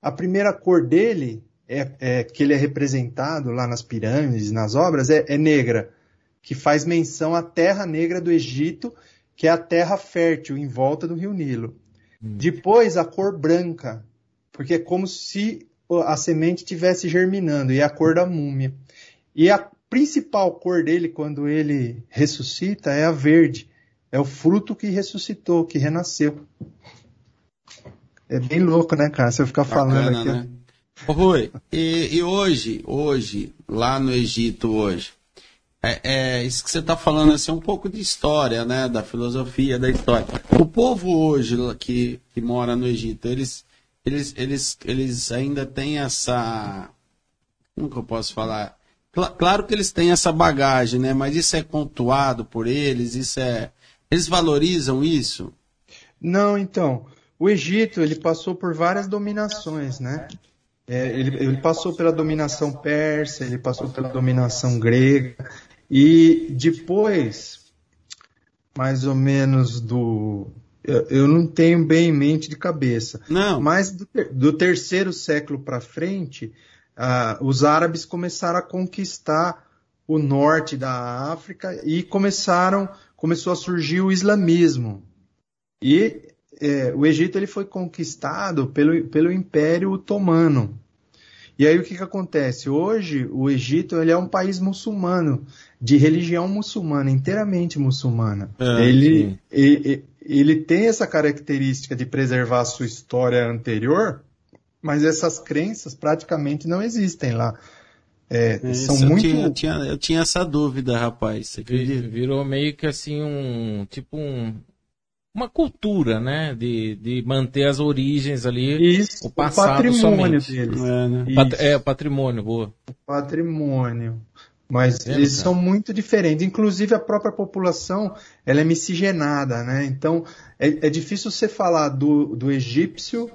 Speaker 3: A primeira cor dele, é, é que ele é representado lá nas pirâmides, nas obras, é, é negra, que faz menção à terra negra do Egito, que é a terra fértil em volta do rio Nilo. Hum. Depois a cor branca, porque é como se a semente estivesse germinando, e é a cor da múmia. E a principal cor dele, quando ele ressuscita, é a verde. É o fruto que ressuscitou, que renasceu. É bem louco, né, cara? Você ficar falando aqui. Né?
Speaker 1: Ô, Rui, e, e, hoje, hoje, lá no Egito hoje, é, é, isso que você está falando assim, um pouco de história, né? Da filosofia, da história. O povo hoje que, que mora no Egito, eles, eles, eles, eles ainda têm essa. Como que eu posso falar? Claro que eles têm essa bagagem, né? Mas isso é pontuado por eles, isso é. Eles valorizam isso?
Speaker 3: Não, então. O Egito ele passou por várias dominações, né? É, ele, ele, passou pela dominação persa, ele passou pela dominação grega e depois, mais ou menos do eu, eu não tenho bem em mente de cabeça.
Speaker 1: Não.
Speaker 3: Mas do, do terceiro século para frente, uh, os árabes começaram a conquistar o norte da África e começaram, começou a surgir o islamismo. E é, o Egito ele foi conquistado pelo, pelo Império Otomano. E aí o que, que acontece? Hoje o Egito ele é um país muçulmano, de religião muçulmana, inteiramente muçulmana. É, ele, ele, ele tem essa característica de preservar a sua história anterior, mas essas crenças praticamente não existem lá.
Speaker 1: É, Isso, são eu muito. Tinha, eu, tinha, eu tinha essa dúvida, rapaz.
Speaker 2: Virou meio que assim um. Tipo um. Uma cultura, né? De, de manter as origens ali.
Speaker 3: Isso, o passado o patrimônio somente. deles.
Speaker 2: É, né? Pat, é, o patrimônio, boa.
Speaker 3: O patrimônio. Mas é, eles são muito diferentes. Inclusive a própria população, ela é miscigenada, né? Então é, é difícil você falar do, do egípcio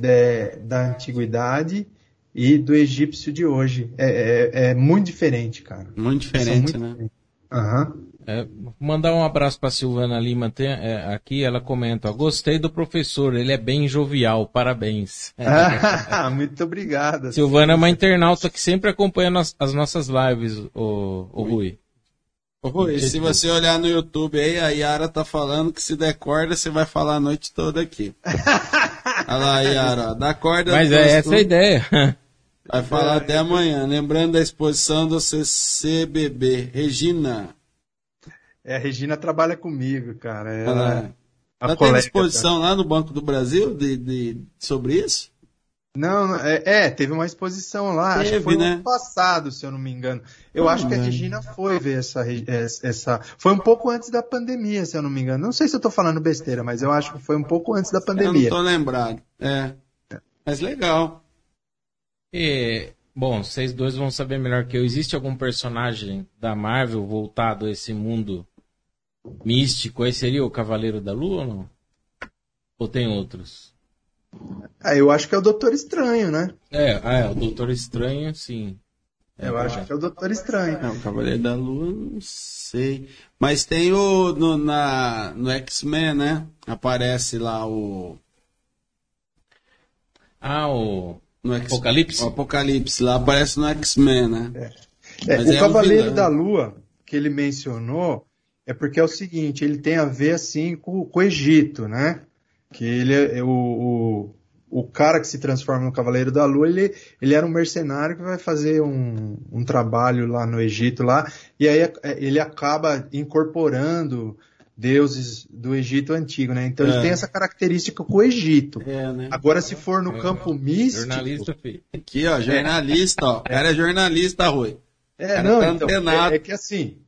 Speaker 3: de, da antiguidade e do egípcio de hoje. É, é, é muito diferente, cara.
Speaker 1: Muito diferente, muito né?
Speaker 3: Aham.
Speaker 2: Uhum. É, mandar um abraço para Silvana Lima tem, é, aqui, ela comenta, ó, gostei do professor, ele é bem jovial, parabéns.
Speaker 3: Ah, muito obrigado.
Speaker 2: Silvana é uma internauta que sempre acompanha as, as nossas lives, o, o Rui.
Speaker 1: Rui, se você olhar no YouTube aí, a Yara tá falando que se der corda, você vai falar a noite toda aqui. Olha lá, Yara, dá corda.
Speaker 2: Mas é essa a ideia.
Speaker 1: Vai falar até amanhã. Lembrando da exposição do CCBB. Regina.
Speaker 3: É, a Regina trabalha comigo, cara. Ela,
Speaker 1: Ela é tem exposição lá no Banco do Brasil de, de, sobre isso?
Speaker 3: Não, é, é, teve uma exposição lá, teve, acho que foi né? ano passado, se eu não me engano. Eu acho que a Regina foi ver essa, essa. Foi um pouco antes da pandemia, se eu não me engano. Não sei se eu tô falando besteira, mas eu acho que foi um pouco antes da pandemia.
Speaker 1: Eu não tô lembrado. É. Mas legal.
Speaker 2: E, bom, vocês dois vão saber melhor que eu. Existe algum personagem da Marvel voltado a esse mundo místico? Esse seria o Cavaleiro da Lua ou não? Ou tem outros?
Speaker 3: Ah, eu acho que é o Doutor Estranho, né?
Speaker 2: É, ah, é o Doutor Estranho, sim.
Speaker 3: Eu é, acho que é o Doutor Estranho.
Speaker 1: É, o Cavaleiro da Lua, não sei. Mas tem o. No, na, no X-Men, né? Aparece lá o.
Speaker 2: Ah, o. No X Apocalipse?
Speaker 1: O Apocalipse, lá aparece no X-Men, né?
Speaker 3: É. é o é Cavaleiro um da Lua, que ele mencionou, é porque é o seguinte, ele tem a ver assim com, com o Egito, né? Que ele é, é o, o, o, cara que se transforma no Cavaleiro da Lua, ele, ele era um mercenário que vai fazer um, um trabalho lá no Egito lá, e aí é, ele acaba incorporando deuses do Egito antigo, né? Então é. ele tem essa característica com o Egito.
Speaker 1: É, né?
Speaker 3: Agora, se for no é, campo místico.
Speaker 1: Jornalista, filho. Aqui, ó, jornalista, ó. Era jornalista, Rui.
Speaker 3: É, não, tá então, é, é, que assim,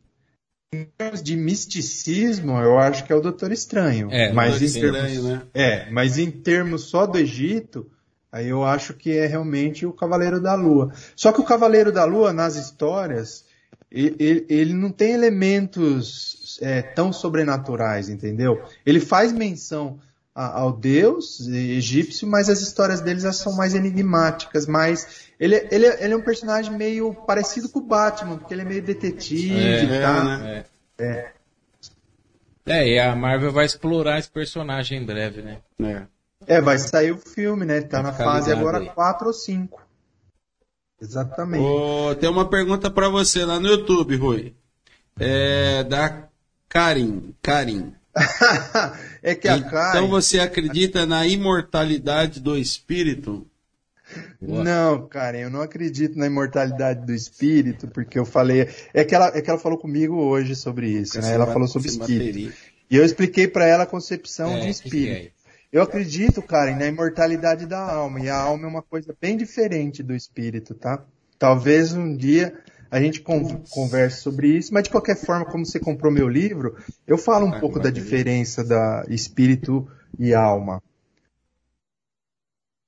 Speaker 3: termos de misticismo, eu acho que é o Doutor Estranho.
Speaker 2: É,
Speaker 3: mas
Speaker 2: em
Speaker 3: termos, Estranho, né? É, mas em termos só do Egito, aí eu acho que é realmente o Cavaleiro da Lua. Só que o Cavaleiro da Lua, nas histórias, ele, ele não tem elementos é, tão sobrenaturais, entendeu? Ele faz menção a, ao deus egípcio, mas as histórias deles são mais enigmáticas, mais ele, ele, ele é um personagem meio parecido com o Batman, porque ele é meio detetive, é, tá?
Speaker 2: É, é. é, e a Marvel vai explorar esse personagem em breve, né?
Speaker 3: É, é vai sair o filme, né? Tá na fase agora 4 ou 5. Exatamente.
Speaker 1: Oh, tem uma pergunta para você lá no YouTube, Rui. É da Karim. Karim.
Speaker 3: é que a
Speaker 1: então
Speaker 3: Karin...
Speaker 1: você acredita na imortalidade do espírito?
Speaker 3: Não, Karen, eu não acredito na imortalidade do espírito, porque eu falei. É que ela, é que ela falou comigo hoje sobre isso, né? Ela falou sobre espírito. E eu expliquei para ela a concepção é, de espírito. É eu acredito, Karen, na imortalidade da alma. E a alma é uma coisa bem diferente do espírito, tá? Talvez um dia a gente converse sobre isso, mas de qualquer forma, como você comprou meu livro, eu falo um pouco da diferença da espírito e alma.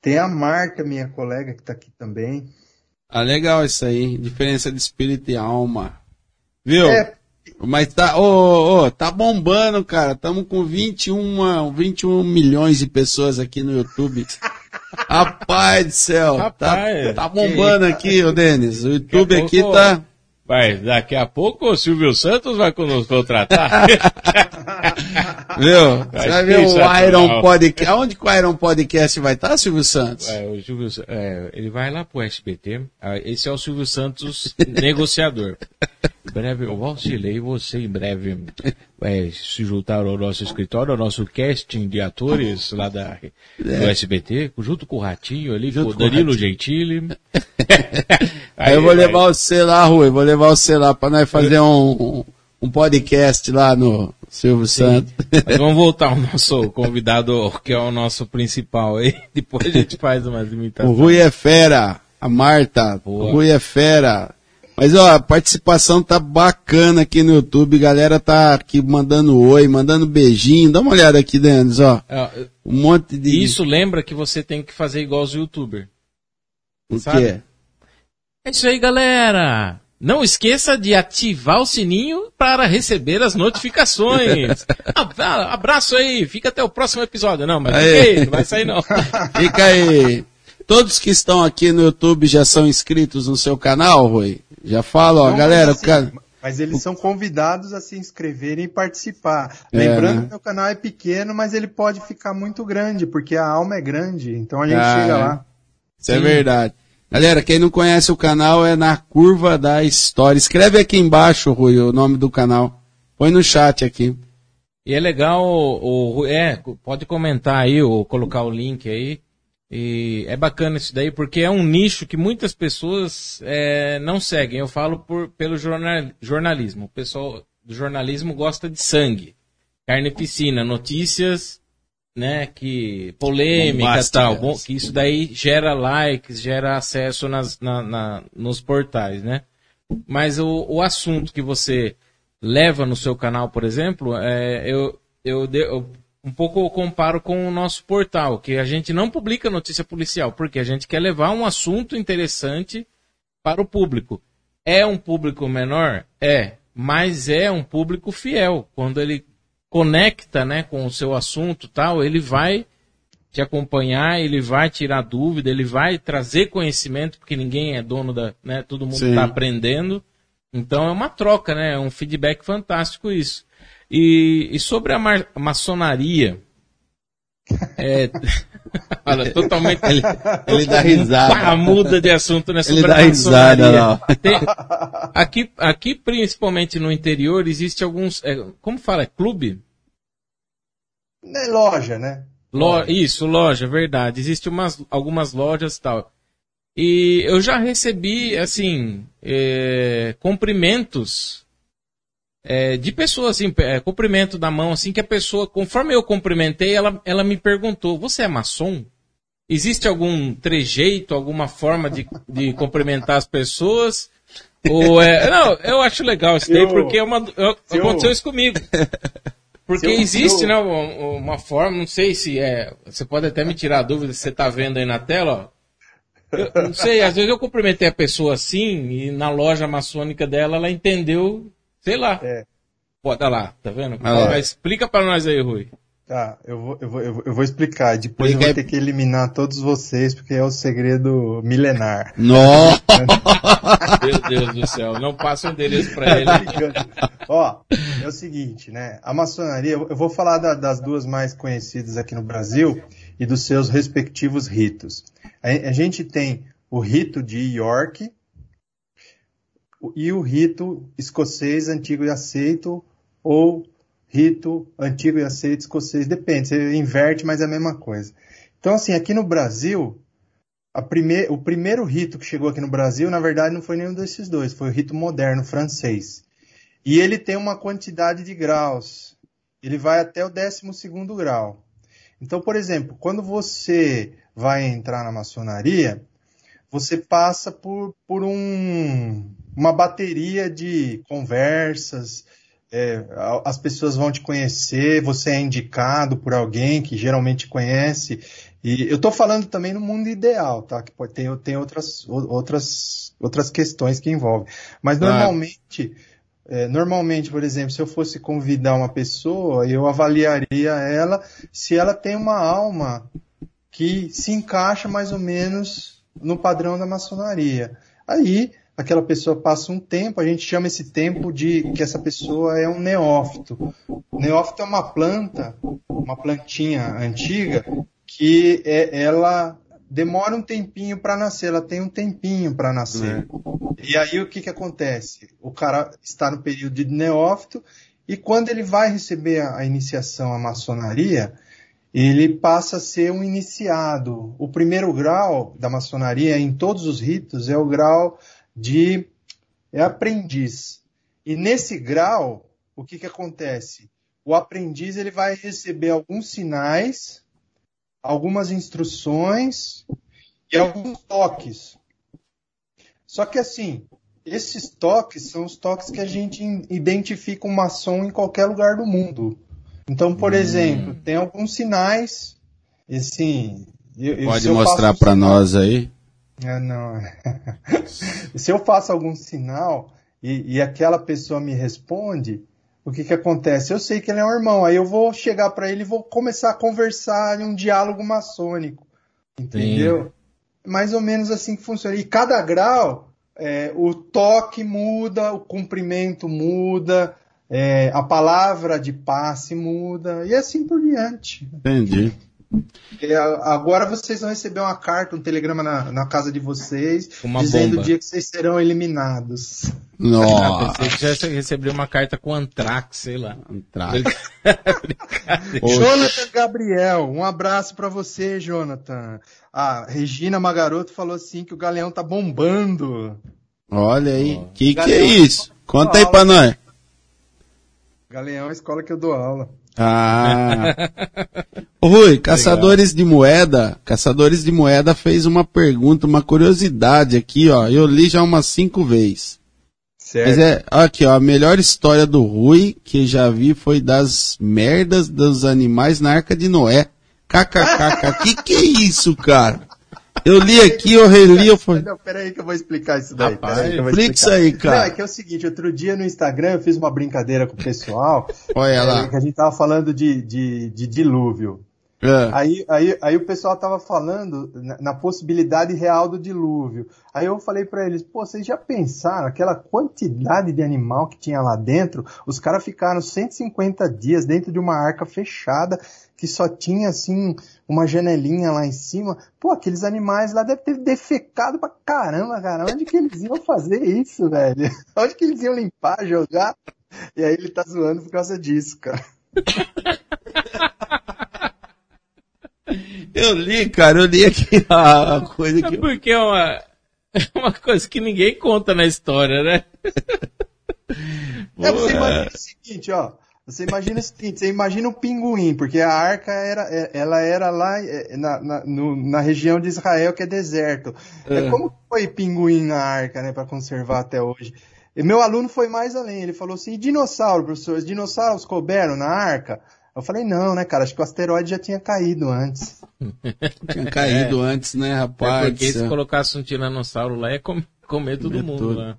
Speaker 3: Tem a Marta, minha colega, que está aqui também.
Speaker 1: Ah, legal isso aí. Diferença de espírito e alma. Viu? É. Mas tá, ô, oh, oh, tá bombando, cara. Estamos com 21, 21 milhões de pessoas aqui no YouTube. Rapaz do céu. Tá, Rapaz, tá, tá bombando aqui, ô Denis. O YouTube aqui tá.
Speaker 2: Vai, daqui a pouco o Silvio Santos vai nos contratar.
Speaker 1: Viu? Você vai ver o Iron Podcast. Aonde que o Iron Podcast vai estar, Silvio Santos?
Speaker 2: É, o Silvio, é, ele vai lá pro SBT. Ah, esse é o Silvio Santos negociador. Breve, eu auxiliei você em breve é, se juntar ao nosso escritório, ao nosso casting de atores lá da, é. do SBT, junto com o Ratinho ali, junto com o Danilo Gentili.
Speaker 1: Aí, eu vou levar você lá, Rui, vou levar você lá para nós fazer um, um podcast lá no Silvio Sim. Santos.
Speaker 2: Mas vamos voltar ao nosso convidado, que é o nosso principal aí. Depois a gente faz umas imitações.
Speaker 1: O Rui é fera, a Marta. Boa. O Rui é fera. Mas ó, a participação tá bacana aqui no YouTube, galera tá aqui mandando oi, mandando beijinho, dá uma olhada aqui, Denis, ó.
Speaker 2: É, um monte de... Isso lembra que você tem que fazer igual os youtubers.
Speaker 1: O quê?
Speaker 2: É isso aí, galera! Não esqueça de ativar o sininho para receber as notificações. Abraço aí, fica até o próximo episódio. Não, mas fica aí, não vai sair não.
Speaker 1: Fica aí. Todos que estão aqui no YouTube já são inscritos no seu canal, Rui? Já fala, ó, não, galera.
Speaker 3: Mas,
Speaker 1: assim,
Speaker 3: mas eles são convidados a se inscreverem e participar. É, Lembrando né? que meu canal é pequeno, mas ele pode ficar muito grande, porque a alma é grande. Então a gente ah, chega lá.
Speaker 1: Isso é Sim. é verdade. Galera, quem não conhece o canal é na Curva da História. Escreve aqui embaixo, Rui, o nome do canal. Põe no chat aqui.
Speaker 2: E é legal, o, o, é, pode comentar aí, ou colocar o link aí. E é bacana isso daí, porque é um nicho que muitas pessoas é, não seguem. Eu falo por, pelo jornal, jornalismo. O pessoal do jornalismo gosta de sangue, carnificina, notícias né, que polêmicas tal, bom, que isso daí gera likes, gera acesso nas, na, na, nos portais, né? Mas o, o assunto que você leva no seu canal, por exemplo, é, eu, eu, eu um pouco comparo com o nosso portal, que a gente não publica notícia policial, porque a gente quer levar um assunto interessante para o público. É um público menor? É, mas é um público fiel. Quando ele conecta né, com o seu assunto tal, ele vai te acompanhar, ele vai tirar dúvida, ele vai trazer conhecimento, porque ninguém é dono da. Né, todo mundo está aprendendo. Então é uma troca, né? É um feedback fantástico isso. E, e sobre a, ma maçonaria. É, olha, totalmente.
Speaker 1: Ele, ele dá risada.
Speaker 2: Pá, muda de assunto, né?
Speaker 1: Sobre ele dá risada,
Speaker 2: Tem, aqui, aqui, principalmente no interior, existe alguns. É, como fala? É clube?
Speaker 3: É loja, né?
Speaker 2: Lo, isso, loja, verdade. Existem umas, algumas lojas e tal. E eu já recebi, assim, é, cumprimentos é, de pessoas, assim, é, cumprimento da mão, assim, que a pessoa, conforme eu cumprimentei, ela, ela me perguntou: Você é maçom? Existe algum trejeito, alguma forma de, de cumprimentar as pessoas? Ou é. Não, eu acho legal isso daí, porque é uma, aconteceu isso comigo. Porque eu, existe, né, uma, uma, forma, não sei se é. Você pode até me tirar a dúvida se você está vendo aí na tela, ó. Eu não sei, às vezes eu cumprimentei a pessoa assim e na loja maçônica dela ela entendeu, sei lá. É. Pô, tá lá, tá vendo? Ah, Mas explica para nós aí, Rui.
Speaker 3: Tá, eu vou, eu vou, eu vou explicar. Depois Explica eu vou ter que eliminar todos vocês, porque é o segredo milenar.
Speaker 1: Nossa!
Speaker 2: Meu Deus do céu, não passa o endereço pra ele.
Speaker 3: Ó, é o seguinte, né? A maçonaria, eu vou falar da, das duas mais conhecidas aqui no Brasil e dos seus respectivos ritos. A, a gente tem o rito de York e o rito escocês antigo e aceito, ou rito antigo e aceito escocês. Depende, você inverte, mas é a mesma coisa. Então, assim, aqui no Brasil, o primeiro rito que chegou aqui no Brasil, na verdade, não foi nenhum desses dois, foi o rito moderno francês. E ele tem uma quantidade de graus. Ele vai até o 12 grau. Então, por exemplo, quando você vai entrar na maçonaria, você passa por, por um, uma bateria de conversas, é, as pessoas vão te conhecer, você é indicado por alguém que geralmente conhece. E eu estou falando também no mundo ideal, tá? Que pode ter tem outras, outras, outras questões que envolvem. Mas normalmente, é, normalmente, por exemplo, se eu fosse convidar uma pessoa, eu avaliaria ela se ela tem uma alma que se encaixa mais ou menos no padrão da maçonaria. Aí aquela pessoa passa um tempo, a gente chama esse tempo de que essa pessoa é um neófito. O neófito é uma planta, uma plantinha antiga, que é, ela demora um tempinho para nascer, ela tem um tempinho para nascer. É. E aí o que, que acontece? O cara está no período de neófito e quando ele vai receber a, a iniciação à maçonaria, ele passa a ser um iniciado. O primeiro grau da maçonaria em todos os ritos é o grau de é aprendiz. E nesse grau, o que, que acontece? O aprendiz ele vai receber alguns sinais, algumas instruções e alguns toques. Só que assim, esses toques são os toques que a gente identifica um maçom em qualquer lugar do mundo. Então, por hum. exemplo, tem alguns sinais, assim,
Speaker 1: eu, Pode mostrar para nós aí?
Speaker 3: É, não. Se eu faço algum sinal e, e, aquela pessoa me responde, o que que acontece? Eu sei que ele é um irmão, aí eu vou chegar para ele e vou começar a conversar em um diálogo maçônico, entendeu? Sim. Mais ou menos assim que funciona. E cada grau, é, o toque muda, o cumprimento muda, é, a palavra de passe muda, e assim por diante.
Speaker 1: Entendi.
Speaker 3: É, agora vocês vão receber uma carta, um telegrama na, na casa de vocês, uma dizendo bomba. o dia que vocês serão eliminados.
Speaker 2: Nossa. Pensei que já recebeu uma carta com Antrax, sei lá. Antrax.
Speaker 3: Jonathan Gabriel, um abraço para você, Jonathan. A Regina Magaroto falou assim que o Galeão tá bombando.
Speaker 1: Olha aí, oh. que que é isso? Conta aí pra nós.
Speaker 3: Galeão é a escola que eu dou aula.
Speaker 1: Ah. Rui, Caçadores de Moeda, Caçadores de Moeda fez uma pergunta, uma curiosidade aqui, ó. Eu li já umas cinco vezes. Certo. Mas é, aqui, ó, a melhor história do Rui que já vi foi das merdas dos animais na Arca de Noé. KKKK. que que é isso, cara? Eu li aqui, eu reli, eu falei.
Speaker 3: Não, peraí que eu vou explicar isso daí.
Speaker 1: Rapaz, explica isso aí, cara. Não,
Speaker 3: é que é o seguinte, outro dia no Instagram eu fiz uma brincadeira com o pessoal.
Speaker 1: Olha lá.
Speaker 3: É, que a gente tava falando de, de, de dilúvio. É. Aí, aí, aí o pessoal tava falando na, na, possibilidade real do dilúvio. Aí eu falei para eles, pô, vocês já pensaram aquela quantidade de animal que tinha lá dentro? Os caras ficaram 150 dias dentro de uma arca fechada que só tinha assim uma janelinha lá em cima. Pô, aqueles animais lá devem ter defecado pra caramba, cara. Onde que eles iam fazer isso, velho? Onde que eles iam limpar, jogar? E aí ele tá zoando por causa disso, cara.
Speaker 1: Eu li, cara, eu li aqui a coisa que.
Speaker 2: É porque é uma, é uma coisa que ninguém conta na história, né?
Speaker 3: É, você imagina o seguinte, ó. Você imagina o seguinte, você imagina o pinguim, porque a arca era, é, ela era lá é, na, na, no, na região de Israel, que é deserto. É. É, como foi pinguim na arca, né, para conservar até hoje? E meu aluno foi mais além, ele falou assim, e dinossauro, professor, os dinossauros couberam na arca? Eu falei, não, né, cara, acho que o asteroide já tinha caído antes.
Speaker 1: Tinha caído é. antes, né, rapaz?
Speaker 2: É porque se colocasse um tiranossauro lá, ia comer, comer todo comer mundo tudo. lá.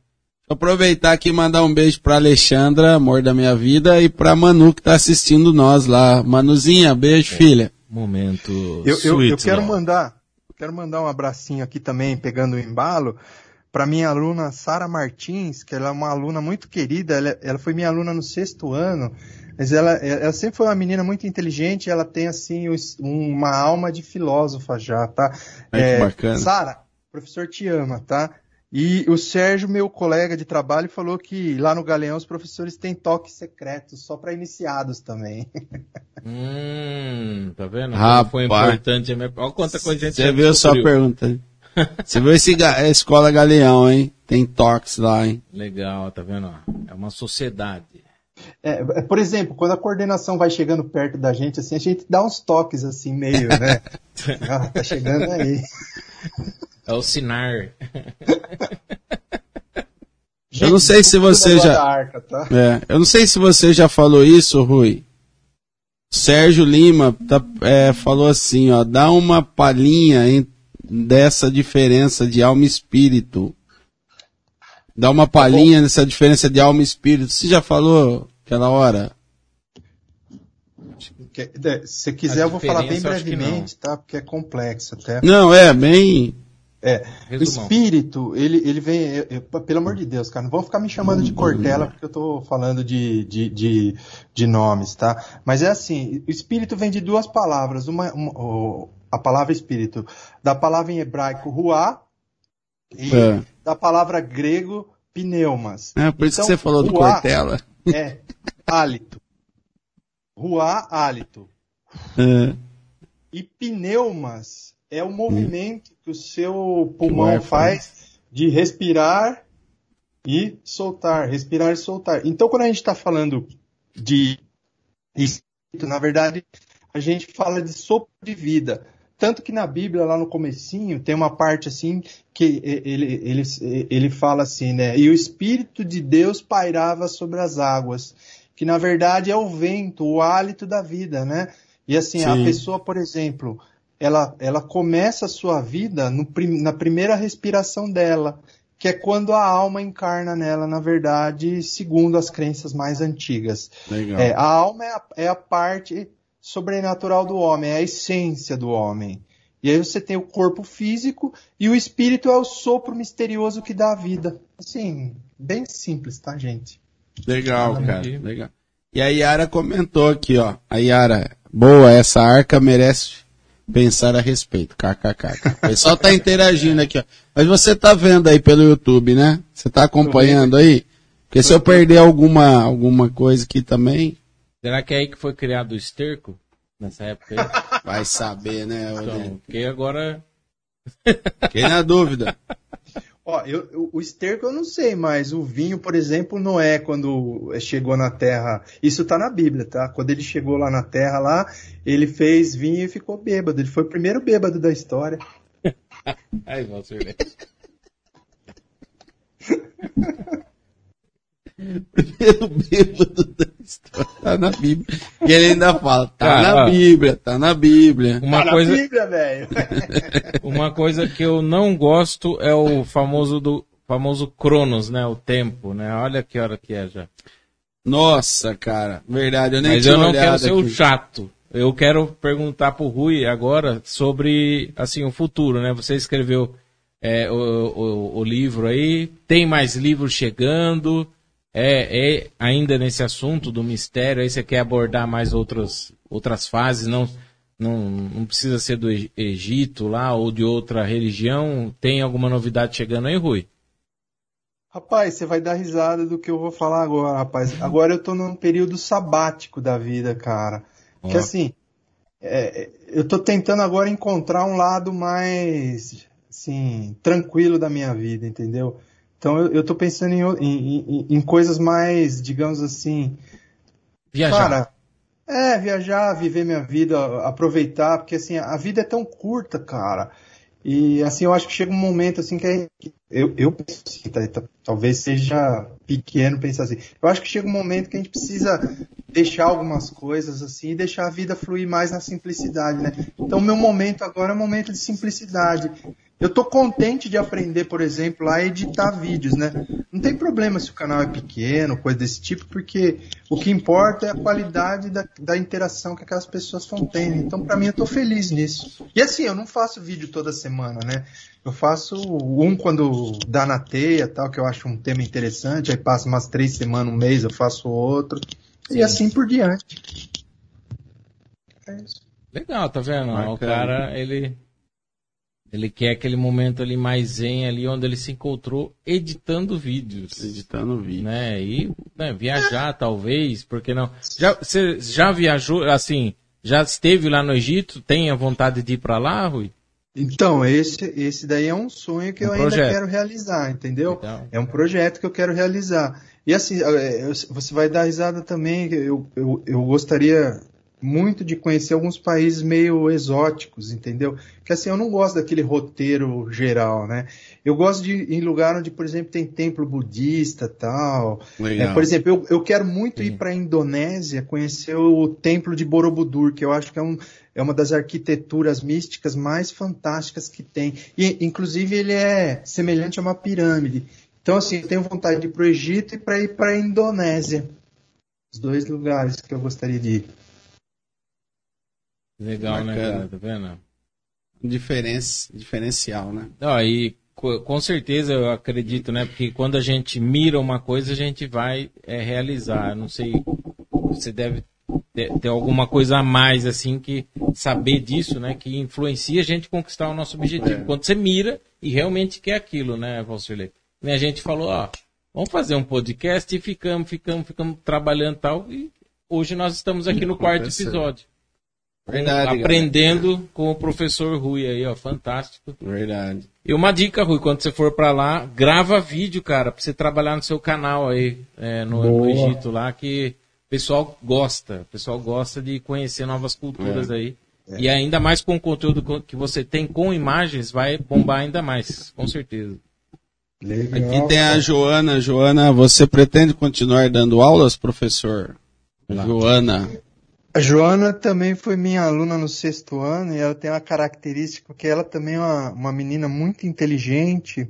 Speaker 1: Aproveitar aqui e mandar um beijo pra Alexandra, amor da minha vida, e pra Manu que tá assistindo nós lá. Manuzinha, beijo, é. filha.
Speaker 2: Momento.
Speaker 3: Eu, eu, eu quero mandar, quero mandar um abracinho aqui também, pegando o embalo, para minha aluna Sara Martins, que ela é uma aluna muito querida, ela, ela foi minha aluna no sexto ano, mas ela, ela sempre foi uma menina muito inteligente, ela tem assim uma alma de filósofa já, tá?
Speaker 1: Ai, é, bacana.
Speaker 3: Sara, professor te ama, tá? E o Sérgio, meu colega de trabalho, falou que lá no Galeão os professores têm toques secretos, só para iniciados também.
Speaker 2: Hum, tá vendo?
Speaker 1: Rapaz.
Speaker 2: Foi importante. Olha quanta coisa a gente
Speaker 1: Você viu só a pergunta. Você viu esse a escola Galeão, hein? Tem toques lá, hein?
Speaker 2: Legal, tá vendo? É uma sociedade.
Speaker 3: É, é, por exemplo, quando a coordenação vai chegando perto da gente, assim, a gente dá uns toques assim, meio, né? ah, tá chegando aí.
Speaker 2: É o Sinar.
Speaker 1: eu não sei se você já. Arca, tá? é, eu não sei se você já falou isso, Rui. Sérgio Lima tá, é, falou assim, ó, dá uma palhinha em, dessa diferença de alma e espírito. Dá uma palhinha tá nessa diferença de alma e espírito. Você já falou aquela hora?
Speaker 3: Se quiser, eu vou falar bem brevemente, tá? Porque é complexo até.
Speaker 1: Não, é bem.
Speaker 3: É, o espírito, ele, ele vem, eu, eu, pelo amor de Deus, cara, não vão ficar me chamando de Cortella porque eu tô falando de, de, de, de, nomes, tá? Mas é assim, o espírito vem de duas palavras, uma, uma a palavra espírito, da palavra em hebraico ruá e é. da palavra grego pneumas.
Speaker 1: É, por isso então, que você falou do Cortella.
Speaker 3: É, hálito. Ruá, hálito. É. E pneumas é o movimento que o seu pulmão faz de respirar e soltar, respirar e soltar. Então, quando a gente está falando de espírito, na verdade, a gente fala de sopro de vida. Tanto que na Bíblia, lá no comecinho, tem uma parte assim que ele, ele, ele fala assim, né? E o Espírito de Deus pairava sobre as águas. Que na verdade é o vento, o hálito da vida, né? E assim, Sim. a pessoa, por exemplo, ela, ela começa a sua vida no, na primeira respiração dela, que é quando a alma encarna nela, na verdade, segundo as crenças mais antigas. É, a alma é a, é a parte sobrenatural do homem, é a essência do homem. E aí você tem o corpo físico e o espírito é o sopro misterioso que dá a vida. Assim, bem simples, tá, gente?
Speaker 1: Legal, cara. Legal. E a Yara comentou aqui, ó. A Yara, boa, essa arca merece pensar a respeito. KKK. O pessoal tá interagindo aqui, ó. Mas você tá vendo aí pelo YouTube, né? Você tá acompanhando aí? Porque se eu perder alguma, alguma coisa aqui também.
Speaker 2: Será que é aí que foi criado o esterco? Nessa época aí?
Speaker 1: Vai saber, né?
Speaker 2: Então, porque agora.
Speaker 1: Fiquei na dúvida.
Speaker 3: Ó, eu, eu, o esterco eu não sei, mas o vinho, por exemplo, Noé, quando chegou na terra, isso tá na Bíblia, tá? Quando ele chegou lá na terra, lá, ele fez vinho e ficou bêbado. Ele foi o primeiro bêbado da história.
Speaker 2: Aí, Valser,
Speaker 1: Primeiro bêbado da história. Tá na Bíblia. E ele ainda fala, tá Cara, na Bíblia, tá na Bíblia.
Speaker 2: Uma
Speaker 3: tá
Speaker 2: coisa...
Speaker 3: na Bíblia, velho.
Speaker 2: Uma coisa que eu não gosto é o famoso do famoso Cronos, né? O tempo, né? Olha que hora que é já.
Speaker 1: Nossa, cara. Verdade, eu nem
Speaker 2: Mas
Speaker 1: tinha
Speaker 2: eu não quero ser
Speaker 1: aqui.
Speaker 2: o chato. Eu quero perguntar pro Rui agora sobre, assim, o futuro, né? Você escreveu é, o, o, o livro aí, tem mais livros chegando, é, é ainda nesse assunto do mistério, aí você quer abordar mais outras, outras fases, não, não, não precisa ser do Egito lá ou de outra religião. Tem alguma novidade chegando aí, Rui?
Speaker 3: Rapaz, você vai dar risada do que eu vou falar agora, rapaz. Agora eu tô num período sabático da vida, cara. Que assim, é, eu tô tentando agora encontrar um lado mais, assim, tranquilo da minha vida, entendeu? Então eu, eu tô pensando em, em, em, em coisas mais, digamos assim.
Speaker 2: Viajar. Cara,
Speaker 3: é, viajar, viver minha vida, aproveitar, porque assim, a vida é tão curta, cara. E assim, eu acho que chega um momento assim que é, eu, eu penso assim, tá, tá, talvez seja pequeno pensar assim. Eu acho que chega um momento que a gente precisa deixar algumas coisas assim e deixar a vida fluir mais na simplicidade, né? Então, meu momento agora é um momento de simplicidade. Eu tô contente de aprender, por exemplo, a editar vídeos, né? Não tem problema se o canal é pequeno, coisa desse tipo, porque o que importa é a qualidade da, da interação que aquelas pessoas estão tendo. Então, para mim, eu tô feliz nisso. E assim, eu não faço vídeo toda semana, né? Eu faço um quando dá na teia, tal, que eu acho um tema interessante, aí passa umas três semanas, um mês, eu faço outro. Sim. E assim por diante.
Speaker 2: É isso. Legal, tá vendo? Bacana. O cara, ele ele quer aquele momento ali mais zen ali onde ele se encontrou editando vídeos.
Speaker 1: Editando vídeos.
Speaker 2: Né? E né, viajar talvez, porque não? Já, você já viajou, assim, já esteve lá no Egito? Tem a vontade de ir para lá, Rui?
Speaker 3: Então, esse, esse daí é um sonho que um eu projeto. ainda quero realizar, entendeu? Então. É um projeto que eu quero realizar. E assim, é, você vai dar risada também, eu, eu, eu gostaria muito de conhecer alguns países meio exóticos, entendeu? Que assim, eu não gosto daquele roteiro geral, né? Eu gosto de ir em lugar onde, por exemplo, tem templo budista tal. É, por exemplo, eu, eu quero muito Sim. ir para a Indonésia conhecer o templo de Borobudur, que eu acho que é, um, é uma das arquiteturas místicas mais fantásticas que tem. E, inclusive, ele é semelhante a uma pirâmide. Então, assim, eu tenho vontade de ir para o Egito e para ir para a Indonésia. Os dois lugares que eu gostaria de ir.
Speaker 2: Legal, né, Bacana. né, cara? Tá vendo?
Speaker 1: Diferença, diferencial, né?
Speaker 2: Não, e com certeza eu acredito, né? Porque quando a gente mira uma coisa, a gente vai é, realizar. Não sei, você deve ter, alguma coisa a mais, assim, que saber disso, né? Que influencia a gente conquistar o nosso objetivo. É. Quando você mira e realmente quer aquilo, né, Valcirley? E a gente falou, ó, vamos fazer um podcast e ficamos, ficamos, ficamos trabalhando tal. E hoje nós estamos aqui no quarto episódio. Verdade, aprendendo galera. com o professor Rui aí, ó, fantástico.
Speaker 1: Verdade.
Speaker 2: E uma dica, Rui, quando você for para lá, grava vídeo, cara, para você trabalhar no seu canal aí, é, no, no, Egito lá, que pessoal gosta, o pessoal gosta de conhecer novas culturas é. aí. É. E ainda mais com o conteúdo que você tem com imagens, vai bombar ainda mais, com certeza.
Speaker 1: Legal. Aqui tem a Joana. Joana, você pretende continuar dando aulas, professor? Lá. Joana.
Speaker 3: A Joana também foi minha aluna no sexto ano e ela tem uma característica que ela também é uma, uma menina muito inteligente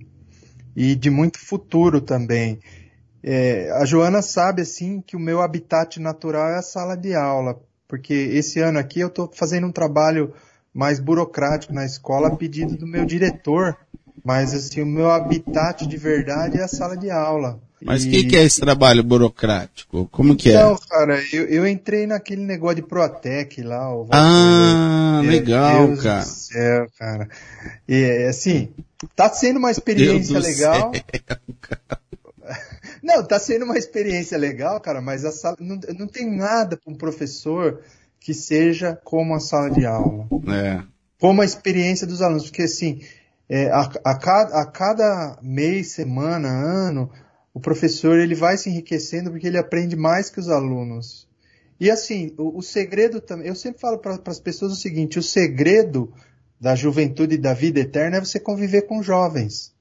Speaker 3: e de muito futuro também. É, a Joana sabe assim que o meu habitat natural é a sala de aula, porque esse ano aqui eu estou fazendo um trabalho mais burocrático na escola a pedido do meu diretor, mas assim o meu habitat de verdade é a sala de aula.
Speaker 1: Mas o e... que, que, é esse trabalho burocrático? Como que então, é? Não,
Speaker 3: cara, eu, eu, entrei naquele negócio de Protec lá. O
Speaker 1: ah, legal, Deus cara. Do
Speaker 3: céu, cara. E assim, tá sendo uma experiência legal. Céu, não, tá sendo uma experiência legal, cara, mas a sala, não, não tem nada para um professor que seja como a sala de aula.
Speaker 1: É.
Speaker 3: Como a experiência dos alunos, porque assim, é, a, a, cada, a cada mês, semana, ano, o professor ele vai se enriquecendo porque ele aprende mais que os alunos. E assim, o, o segredo também, eu sempre falo para as pessoas o seguinte: o segredo da juventude e da vida eterna é você conviver com jovens.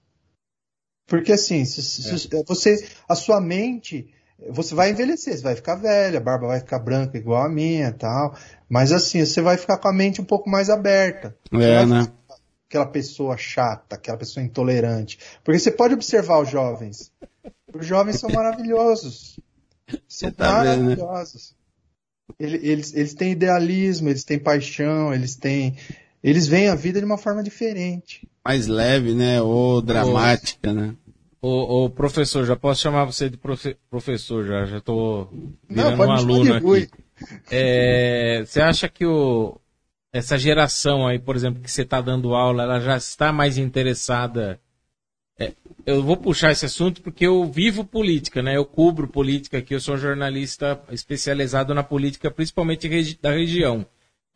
Speaker 3: Porque assim, se, se, é. você, a sua mente, você vai envelhecer, você vai ficar velha, a barba vai ficar branca igual a minha, tal. Mas assim, você vai ficar com a mente um pouco mais aberta.
Speaker 1: É, né?
Speaker 3: Aquela pessoa chata, aquela pessoa intolerante. Porque você pode observar os jovens. Os jovens são maravilhosos. São tá né? maravilhosos. Né? Eles, eles têm idealismo, eles têm paixão, eles têm. Eles veem a vida de uma forma diferente.
Speaker 1: Mais leve, né? Ou dramática, ô, né?
Speaker 2: Ô, ô, professor, já posso chamar você de profe professor, já, já tô virando Não, um aluno aqui. É, você acha que o, essa geração aí, por exemplo, que você está dando aula, ela já está mais interessada é, eu vou puxar esse assunto porque eu vivo política, né? Eu cubro política aqui, eu sou jornalista especializado na política, principalmente da região.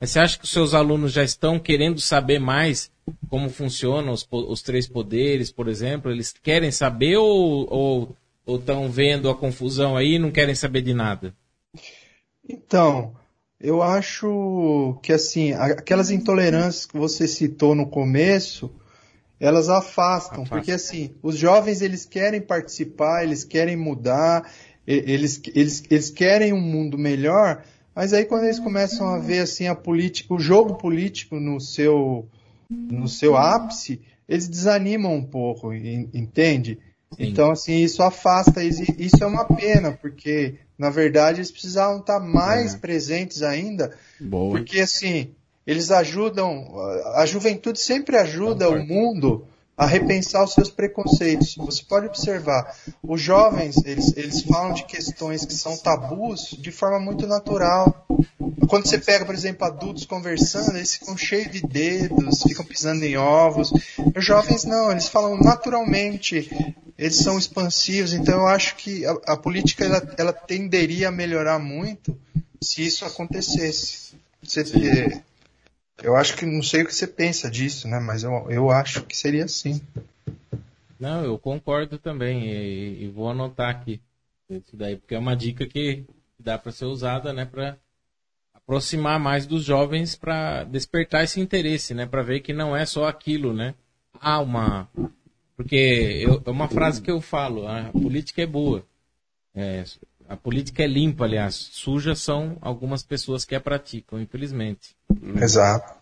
Speaker 2: Mas você acha que os seus alunos já estão querendo saber mais como funcionam os, os três poderes, por exemplo? Eles querem saber ou estão vendo a confusão aí e não querem saber de nada?
Speaker 3: Então, eu acho que assim, aquelas intolerâncias que você citou no começo, elas afastam, Afasta. porque assim, os jovens eles querem participar, eles querem mudar, eles, eles, eles querem um mundo melhor, mas aí quando eles começam a ver assim a política, o jogo político no seu no seu ápice, eles desanimam um pouco, entende? Sim. Então assim, isso afasta, isso é uma pena, porque na verdade eles precisavam estar mais é. presentes ainda, Boa. porque assim, eles ajudam, a juventude sempre ajuda o mundo a repensar os seus preconceitos. Você pode observar, os jovens, eles, eles falam de questões que são tabus de forma muito natural. Quando você pega, por exemplo, adultos conversando, eles ficam cheios de dedos, ficam pisando em ovos. Os jovens não, eles falam naturalmente, eles são expansivos, então eu acho que a, a política ela, ela tenderia a melhorar muito se isso acontecesse. Você, eu acho que não sei o que você pensa disso, né? Mas eu, eu acho que seria assim.
Speaker 2: Não, eu concordo também e, e vou anotar aqui isso daí porque é uma dica que dá para ser usada, né? Para aproximar mais dos jovens, para despertar esse interesse, né? Para ver que não é só aquilo, né? Há uma porque eu, é uma frase que eu falo, a política é boa. É, a política é limpa, aliás. Suja são algumas pessoas que a praticam, infelizmente.
Speaker 3: Exato.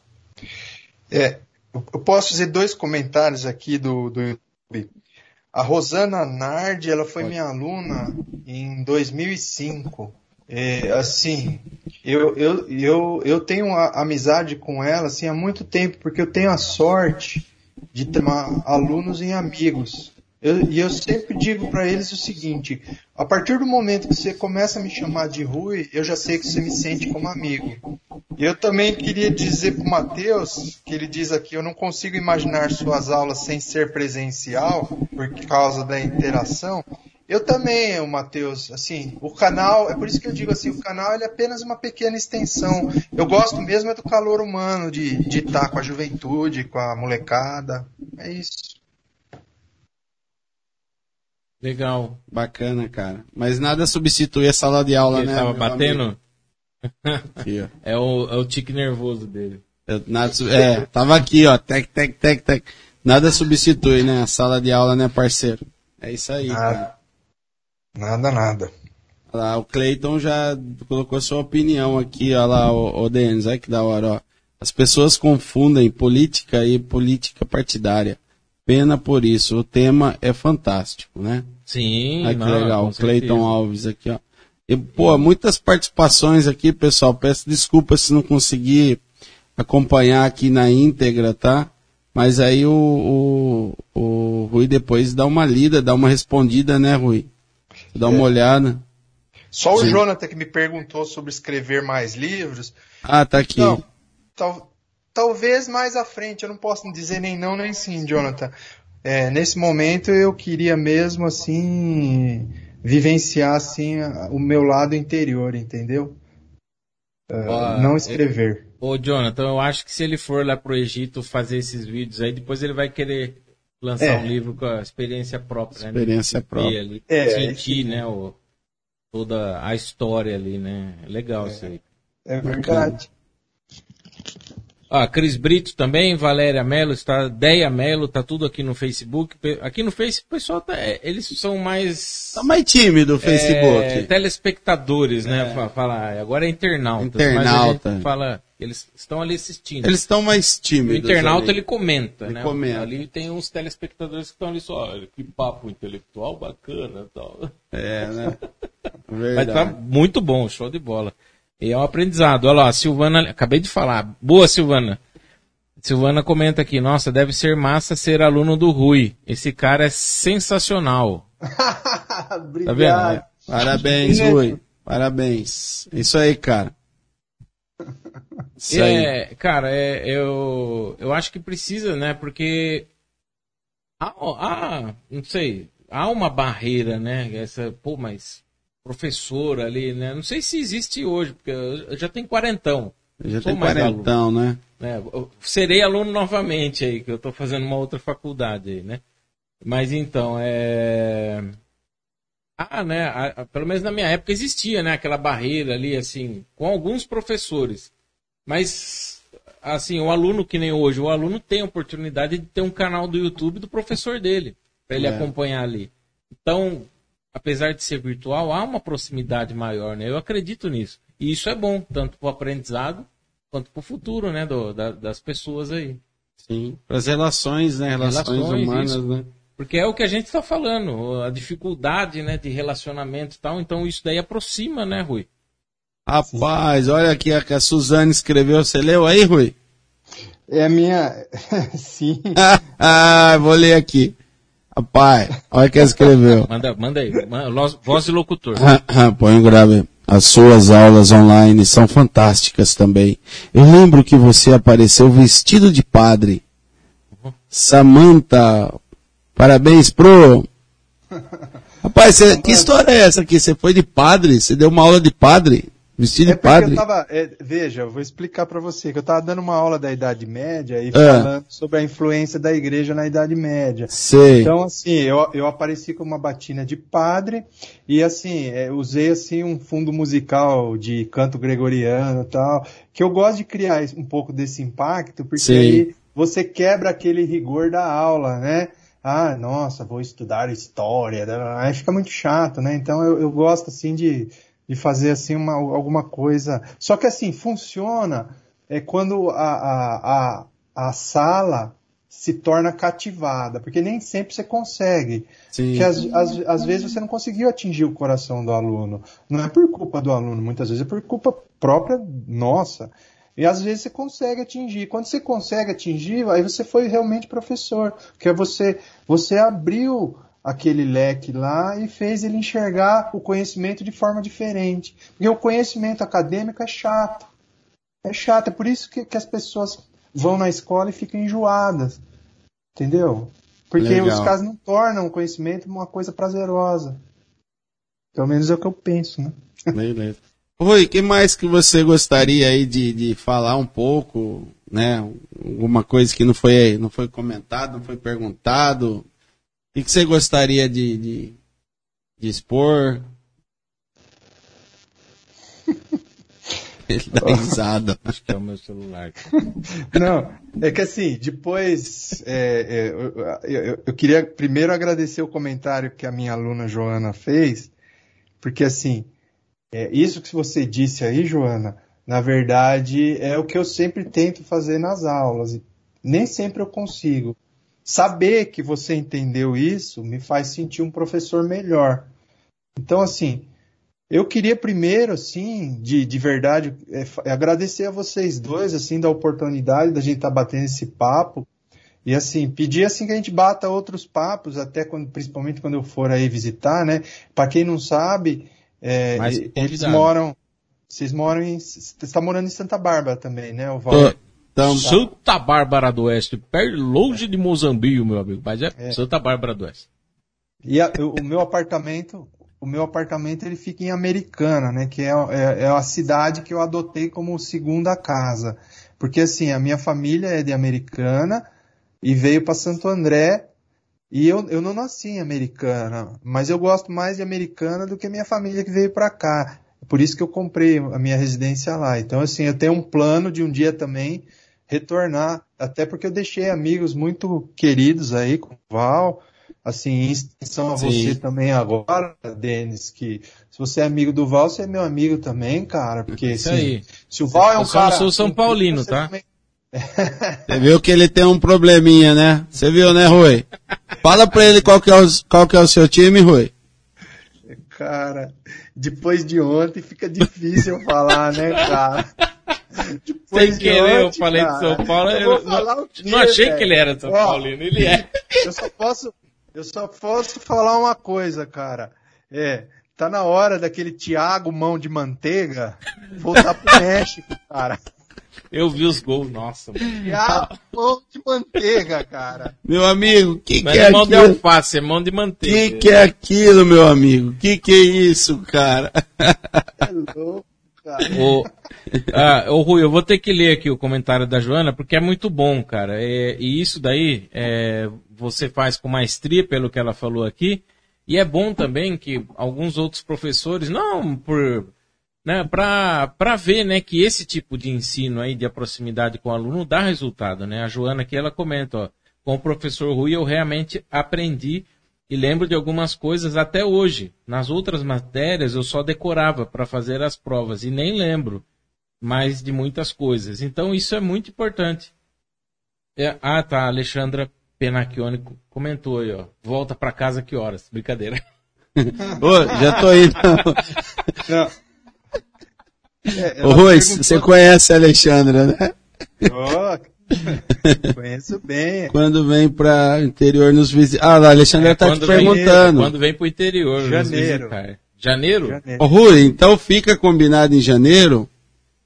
Speaker 3: É, eu posso fazer dois comentários aqui do, do YouTube. A Rosana Nardi, ela foi minha aluna em 2005. É, assim, eu, eu, eu, eu tenho amizade com ela assim, há muito tempo, porque eu tenho a sorte de ter alunos em amigos. Eu, e eu sempre digo para eles o seguinte: a partir do momento que você começa a me chamar de Rui, eu já sei que você me sente como amigo. Eu também queria dizer para o Matheus, que ele diz aqui: eu não consigo imaginar suas aulas sem ser presencial, por causa da interação. Eu também, o Matheus, assim, o canal, é por isso que eu digo assim, o canal é apenas uma pequena extensão. Eu gosto mesmo é do calor humano, de, de estar com a juventude, com a molecada. É isso.
Speaker 1: Legal. Bacana, cara. Mas nada substitui a sala de aula,
Speaker 2: Ele
Speaker 1: né?
Speaker 2: tava batendo? Aqui, é, o, é o tique nervoso dele.
Speaker 1: Eu, nada, é, tava aqui, ó. Tec, tec, tec, tec. Nada substitui, né? A sala de aula, né, parceiro? É isso aí, nada, cara.
Speaker 3: Nada, nada.
Speaker 1: Olha lá, o Cleiton já colocou sua opinião aqui, olha lá, o, o Denis, olha que da hora, ó. As pessoas confundem política e política partidária. Pena por isso. O tema é fantástico, né?
Speaker 2: Sim,
Speaker 1: Olha que não, legal. Cleiton Alves aqui, ó. E, pô, muitas participações aqui, pessoal. Peço desculpas se não conseguir acompanhar aqui na íntegra, tá? Mas aí o, o, o Rui depois dá uma lida, dá uma respondida, né, Rui? Dá uma é. olhada.
Speaker 3: Só Sim. o Jonathan que me perguntou sobre escrever mais livros.
Speaker 1: Ah, tá aqui. Não,
Speaker 3: tal, talvez mais à frente, eu não posso dizer nem não nem sim, Jonathan. É, nesse momento eu queria mesmo assim vivenciar assim o meu lado interior, entendeu? Uh, não escrever.
Speaker 2: Ô, Jonathan, eu acho que se ele for lá pro Egito fazer esses vídeos aí, depois ele vai querer lançar é. um livro com a experiência própria,
Speaker 1: né? experiência né? própria.
Speaker 2: Ali, é, sentir, né, o, toda a história ali, né? Legal
Speaker 3: é,
Speaker 2: isso aí.
Speaker 3: É verdade.
Speaker 2: Ah, Cris Brito também, Valéria Melo, está, Deia Melo, tá tudo aqui no Facebook. Aqui no Facebook, o pessoal tá, é, eles são mais.
Speaker 1: Tá mais tímido o Facebook.
Speaker 2: É, telespectadores, né? É. Fala, agora é internauta.
Speaker 1: Internauta.
Speaker 2: fala, eles estão ali assistindo.
Speaker 1: Eles estão mais tímidos.
Speaker 2: O internauta ali. ele comenta, ele né?
Speaker 1: Comenta.
Speaker 2: Ali tem uns telespectadores que estão ali só, que papo intelectual bacana e tal.
Speaker 1: É, né?
Speaker 2: Verdade. Mas tá muito bom, show de bola. E é um aprendizado. Olha lá, Silvana, acabei de falar. Boa, Silvana. Silvana comenta aqui, nossa, deve ser massa ser aluno do Rui. Esse cara é sensacional.
Speaker 3: Obrigado. Tá vendo?
Speaker 1: Parabéns, Rui. Parabéns. Isso aí, cara.
Speaker 2: Isso aí. É, cara, é, eu, eu acho que precisa, né? Porque há, há, não sei, há uma barreira, né? Essa, pô, mas professor ali, né? Não sei se existe hoje, porque eu já tenho quarentão.
Speaker 1: Eu já tenho quarentão, aluno, né?
Speaker 2: né? serei aluno novamente aí, que eu estou fazendo uma outra faculdade aí, né? Mas então, é... Ah, né? A, pelo menos na minha época existia, né? Aquela barreira ali, assim, com alguns professores. Mas assim, o aluno que nem hoje, o aluno tem a oportunidade de ter um canal do YouTube do professor dele, para ele é. acompanhar ali. Então, apesar de ser virtual, há uma proximidade maior, né? Eu acredito nisso. E isso é bom, tanto para o aprendizado quanto para o futuro, né, do, da, das pessoas aí.
Speaker 1: Sim, para as relações, né, relações, relações humanas, isso. né?
Speaker 2: Porque é o que a gente está falando, a dificuldade, né, de relacionamento e tal. Então isso daí aproxima, né, Rui?
Speaker 1: Rapaz, olha aqui a que a Suzane escreveu. Você leu aí, Rui?
Speaker 3: É a minha. Sim.
Speaker 1: ah, vou ler aqui. Rapaz, olha que ela escreveu.
Speaker 2: Manda, manda aí. Voz de locutor.
Speaker 1: Põe um grave. As suas aulas online são fantásticas também. Eu lembro que você apareceu vestido de padre. Uhum. Samantha, parabéns pro. Rapaz, cê, que história é essa aqui? Você foi de padre? Você deu uma aula de padre? Vestido é de padre.
Speaker 3: Eu tava, é, veja, eu vou explicar para você que eu estava dando uma aula da Idade Média e é. falando sobre a influência da igreja na Idade Média.
Speaker 1: Sei.
Speaker 3: Então, assim, eu, eu apareci com uma batina de padre e, assim, é, usei, assim, um fundo musical de canto gregoriano e tal, que eu gosto de criar um pouco desse impacto, porque Sim. aí você quebra aquele rigor da aula, né? Ah, nossa, vou estudar história, aí fica muito chato, né? Então eu, eu gosto, assim, de de fazer assim uma, alguma coisa. Só que assim, funciona é quando a, a, a, a sala se torna cativada, porque nem sempre você consegue. Sim. Porque às, às, às, vezes você não conseguiu atingir o coração do aluno. Não é por culpa do aluno, muitas vezes é por culpa própria nossa. E às vezes você consegue atingir. Quando você consegue atingir, aí você foi realmente professor. Porque você, você abriu aquele leque lá e fez ele enxergar o conhecimento de forma diferente. Porque o conhecimento acadêmico é chato. É chato, é por isso que, que as pessoas vão na escola e ficam enjoadas. Entendeu? Porque Legal. os caras não tornam o conhecimento uma coisa prazerosa. Pelo menos é o que eu penso, né?
Speaker 1: Beleza. Rui, que mais que você gostaria aí de, de falar um pouco, né? Alguma coisa que não foi, não foi comentado, não foi perguntado, o que você gostaria de, de, de expor? Ele dá risada.
Speaker 2: Acho que é o meu celular.
Speaker 3: Não, é que assim, depois é, é, eu, eu, eu, queria primeiro agradecer o comentário que a minha aluna Joana fez, porque assim, é, isso que você disse aí, Joana, na verdade é o que eu sempre tento fazer nas aulas. E nem sempre eu consigo. Saber que você entendeu isso me faz sentir um professor melhor. Então, assim, eu queria primeiro, assim, de, de verdade, é, é agradecer a vocês dois, assim, da oportunidade da gente estar tá batendo esse papo. E assim, pedir assim que a gente bata outros papos, até quando, principalmente quando eu for aí visitar, né? Para quem não sabe, é, eles moram. Vocês moram em. Você está morando em Santa Bárbara também, né, o Val?
Speaker 2: Então, Santa Bárbara do Oeste, perto, longe de Mozambique, meu amigo, mas é, é. Santa Bárbara do Oeste.
Speaker 3: E a, o meu apartamento, o meu apartamento ele fica em Americana, né, que é, é, é, a cidade que eu adotei como segunda casa, porque assim a minha família é de Americana e veio para Santo André e eu, eu não nasci em Americana, mas eu gosto mais de Americana do que minha família que veio para cá. Por isso que eu comprei a minha residência lá. Então assim eu tenho um plano de um dia também retornar, até porque eu deixei amigos muito queridos aí com o Val, assim, em extensão a Sim. você também agora, Denis, que se você é amigo do Val, você é meu amigo também, cara, porque Isso assim, aí. se o Val é um eu cara...
Speaker 2: Eu sou São Paulino, tá?
Speaker 1: Também... Você viu que ele tem um probleminha, né? Você viu, né, Rui? Fala pra ele qual que é o, qual que é o seu time, Rui.
Speaker 3: Cara, depois de ontem fica difícil falar, né, cara?
Speaker 2: Sem querer, eu falei cara, de São Paulo. Eu, eu não, quê, não, achei velho? que ele era São Ó, Paulino, ele é.
Speaker 3: Eu só posso, eu só posso falar uma coisa, cara. É, tá na hora daquele Thiago mão de manteiga voltar pro México, cara.
Speaker 2: Eu vi os gols, nossa.
Speaker 3: Thiago mão de manteiga, cara.
Speaker 1: Meu amigo, que
Speaker 2: Não
Speaker 1: que
Speaker 2: é, é mão aquilo? de alface, é mão de manteiga.
Speaker 1: Que que é aquilo, meu amigo? Que que é isso, cara? É louco
Speaker 2: cara. O, ah, ô Rui, eu vou ter que ler aqui o comentário da Joana, porque é muito bom, cara. É, e isso daí é, você faz com maestria, pelo que ela falou aqui. E é bom também que alguns outros professores, não por né, para ver né, que esse tipo de ensino aí de proximidade com o aluno dá resultado. Né? A Joana aqui ela comenta, ó, com o professor Rui eu realmente aprendi e lembro de algumas coisas até hoje. Nas outras matérias eu só decorava para fazer as provas e nem lembro mais de muitas coisas. Então isso é muito importante. É, ah, tá, a Alexandra Penacchione comentou aí, ó. Volta para casa que horas? Brincadeira.
Speaker 1: Ô, já tô indo. É, Ô, Rui, você conhece a Alexandra, né?
Speaker 3: Oh, conheço bem.
Speaker 1: Quando vem para interior nos visitar. Ah, a Alexandra é, tá te perguntando.
Speaker 2: Vem, quando vem para o interior
Speaker 3: janeiro.
Speaker 2: Janeiro? janeiro.
Speaker 1: Ô, Rui, então fica combinado em janeiro.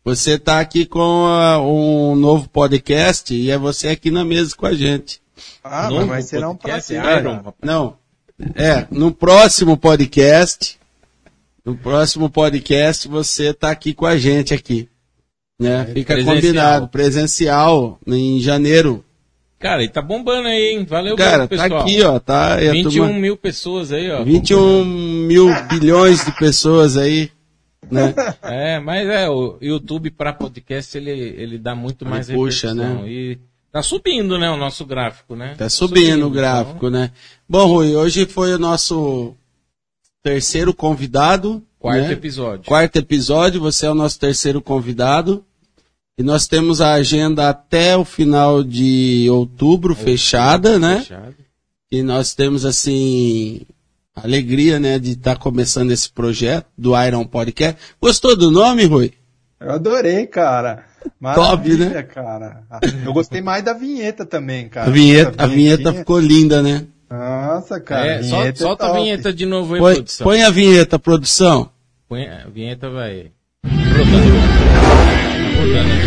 Speaker 1: Você tá aqui com a, um novo podcast e é você aqui na mesa com a gente.
Speaker 3: Ah, mas vai ser um prazer.
Speaker 1: Não, é, no próximo podcast, no próximo podcast você tá aqui com a gente aqui. Né? É, Fica presencial. combinado, presencial, em janeiro.
Speaker 2: Cara, e tá bombando aí, hein? Valeu,
Speaker 1: Cara, pessoal. tá aqui, ó. Tá,
Speaker 2: 21 turma... mil pessoas aí, ó.
Speaker 1: 21 mil bilhões de pessoas aí. Né?
Speaker 2: É, mas é, o YouTube para podcast ele, ele dá muito ele mais
Speaker 1: puxa, né?
Speaker 2: E Tá subindo, né, o nosso gráfico, né?
Speaker 1: Tá subindo, subindo o gráfico, então... né? Bom, Rui, hoje foi o nosso terceiro convidado.
Speaker 2: Quarto
Speaker 1: né?
Speaker 2: episódio.
Speaker 1: Quarto episódio, você é o nosso terceiro convidado. E nós temos a agenda até o final de outubro, outubro fechada, né? Fechado. E nós temos, assim, a alegria, né, de estar tá começando esse projeto do Iron Podcast. Gostou do nome, Rui?
Speaker 3: Eu adorei, cara.
Speaker 1: Top, né?
Speaker 3: cara. Eu gostei mais da vinheta também, cara.
Speaker 1: A vinheta, a vinheta ficou linda, né?
Speaker 3: Nossa, cara. É,
Speaker 2: só, é solta é a vinheta de novo aí,
Speaker 1: põe, produção. Põe a vinheta, produção.
Speaker 2: Põe a vinheta, vai. Rodando.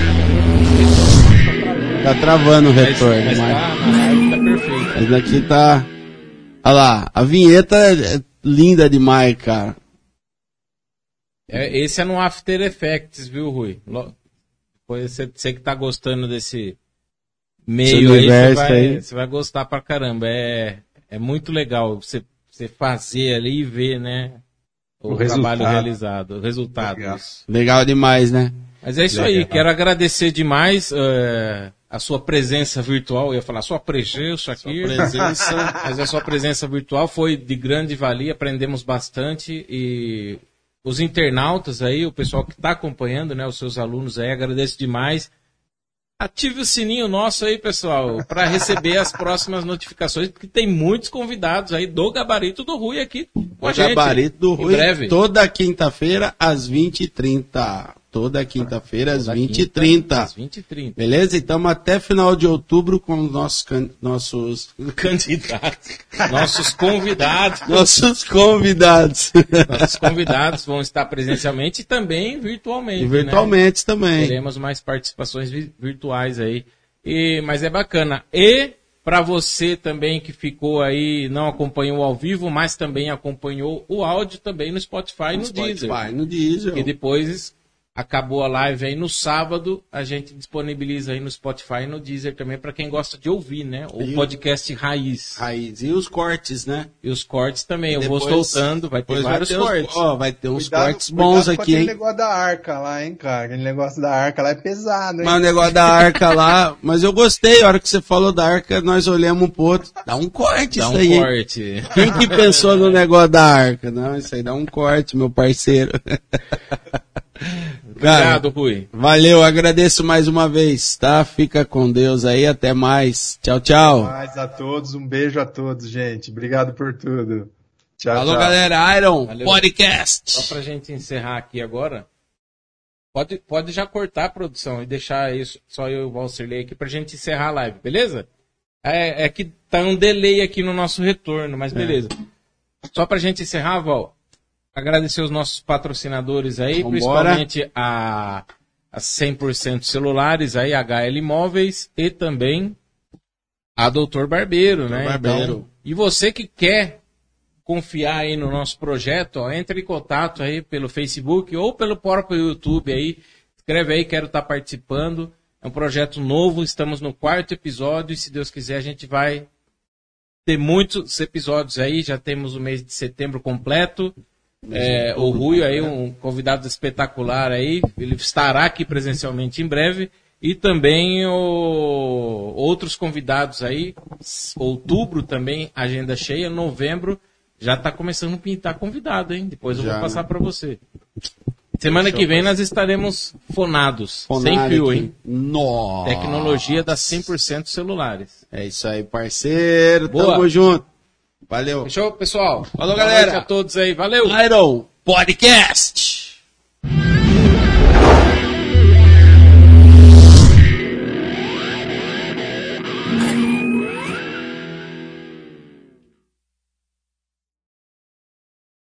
Speaker 1: Tá travando o retorno.
Speaker 2: Mas, mas, tá, na live tá perfeito.
Speaker 1: Mas aqui tá. Olha lá, a vinheta é linda demais, cara.
Speaker 2: É, esse é no After Effects, viu, Rui? Você, você que tá gostando desse meio aí você, vai, aí, você vai gostar pra caramba. É, é muito legal você, você fazer ali e ver, né? O, o trabalho realizado, o resultado.
Speaker 1: Legal. legal. demais, né?
Speaker 2: Mas é isso legal. aí, quero agradecer demais uh, a sua presença virtual, eu ia falar sua presença aqui, sua presença, mas a sua presença virtual foi de grande valia, aprendemos bastante e os internautas aí, o pessoal que está acompanhando, né, os seus alunos aí, agradeço demais. Ative o sininho nosso aí, pessoal, para receber as próximas notificações, porque tem muitos convidados aí do Gabarito do Rui aqui
Speaker 1: com o Gabarito do Rui, breve. toda quinta-feira às 20h30. Toda quinta-feira às 20h30. Às
Speaker 2: 20h30.
Speaker 1: Beleza? Então até final de outubro com os nossos, can... nossos...
Speaker 2: candidatos. nossos convidados.
Speaker 1: nossos convidados.
Speaker 2: nossos convidados vão estar presencialmente e também virtualmente. E
Speaker 1: virtualmente
Speaker 2: né?
Speaker 1: também.
Speaker 2: Teremos mais participações virtuais aí. E, mas é bacana. E para você também que ficou aí, não acompanhou ao vivo, mas também acompanhou o áudio também no Spotify e no, no Spotify, Deezer.
Speaker 1: no Deezer.
Speaker 2: E depois Acabou a live aí no sábado, a gente disponibiliza aí no Spotify e no Deezer também para quem gosta de ouvir, né? O e podcast Raiz.
Speaker 1: Raiz. E os cortes, né?
Speaker 2: E os cortes também. Eu vou soltando, vai ter vários vai ter cortes. Os,
Speaker 1: ó, vai ter uns cuidado, cortes bons aqui, hein?
Speaker 3: negócio da arca lá, hein, cara? Aquele negócio da arca lá é pesado, hein?
Speaker 1: Mas o negócio da arca lá, mas eu gostei, a hora que você falou da arca, nós olhamos um pro outro. Dá um corte dá isso um aí.
Speaker 2: Dá um corte.
Speaker 1: Quem que pensou no negócio da arca? Não, isso aí dá um corte, meu parceiro.
Speaker 2: Obrigado, Rui.
Speaker 1: Valeu, agradeço mais uma vez, tá? Fica com Deus aí, até mais. Tchau, tchau.
Speaker 3: Até mais a todos, um beijo a todos, gente. Obrigado por tudo.
Speaker 1: Tchau, Falou, tchau. galera, Iron Valeu. Podcast.
Speaker 2: Só pra gente encerrar aqui agora, pode, pode já cortar a produção e deixar isso, só eu e o Valserley aqui pra gente encerrar a live, beleza? É, é que tá um delay aqui no nosso retorno, mas é. beleza. É. Só pra gente encerrar, Val, agradecer os nossos patrocinadores aí, Vambora. principalmente a, a 100% celulares, aí HL Imóveis e também a Doutor Barbeiro, Doutor né? Barbeiro. Então, e você que quer confiar aí no nosso projeto, ó, entre em contato aí pelo Facebook ou pelo próprio YouTube aí, escreve aí, quero estar participando. É um projeto novo, estamos no quarto episódio e se Deus quiser a gente vai ter muitos episódios aí, já temos o mês de setembro completo. É, o Rui aí, um convidado espetacular aí, ele estará aqui presencialmente em breve. E também o, outros convidados aí, outubro também, agenda cheia, novembro já está começando a pintar convidado, hein? Depois eu já, vou passar para você. Semana que vem nós estaremos fonados, sem fio, hein?
Speaker 1: Nossa.
Speaker 2: Tecnologia das 100% celulares.
Speaker 1: É isso aí, parceiro. Boa. Tamo junto. Valeu.
Speaker 2: Fechou, pessoal?
Speaker 1: Falou, galera.
Speaker 2: a todos aí. Valeu.
Speaker 1: Iron Podcast.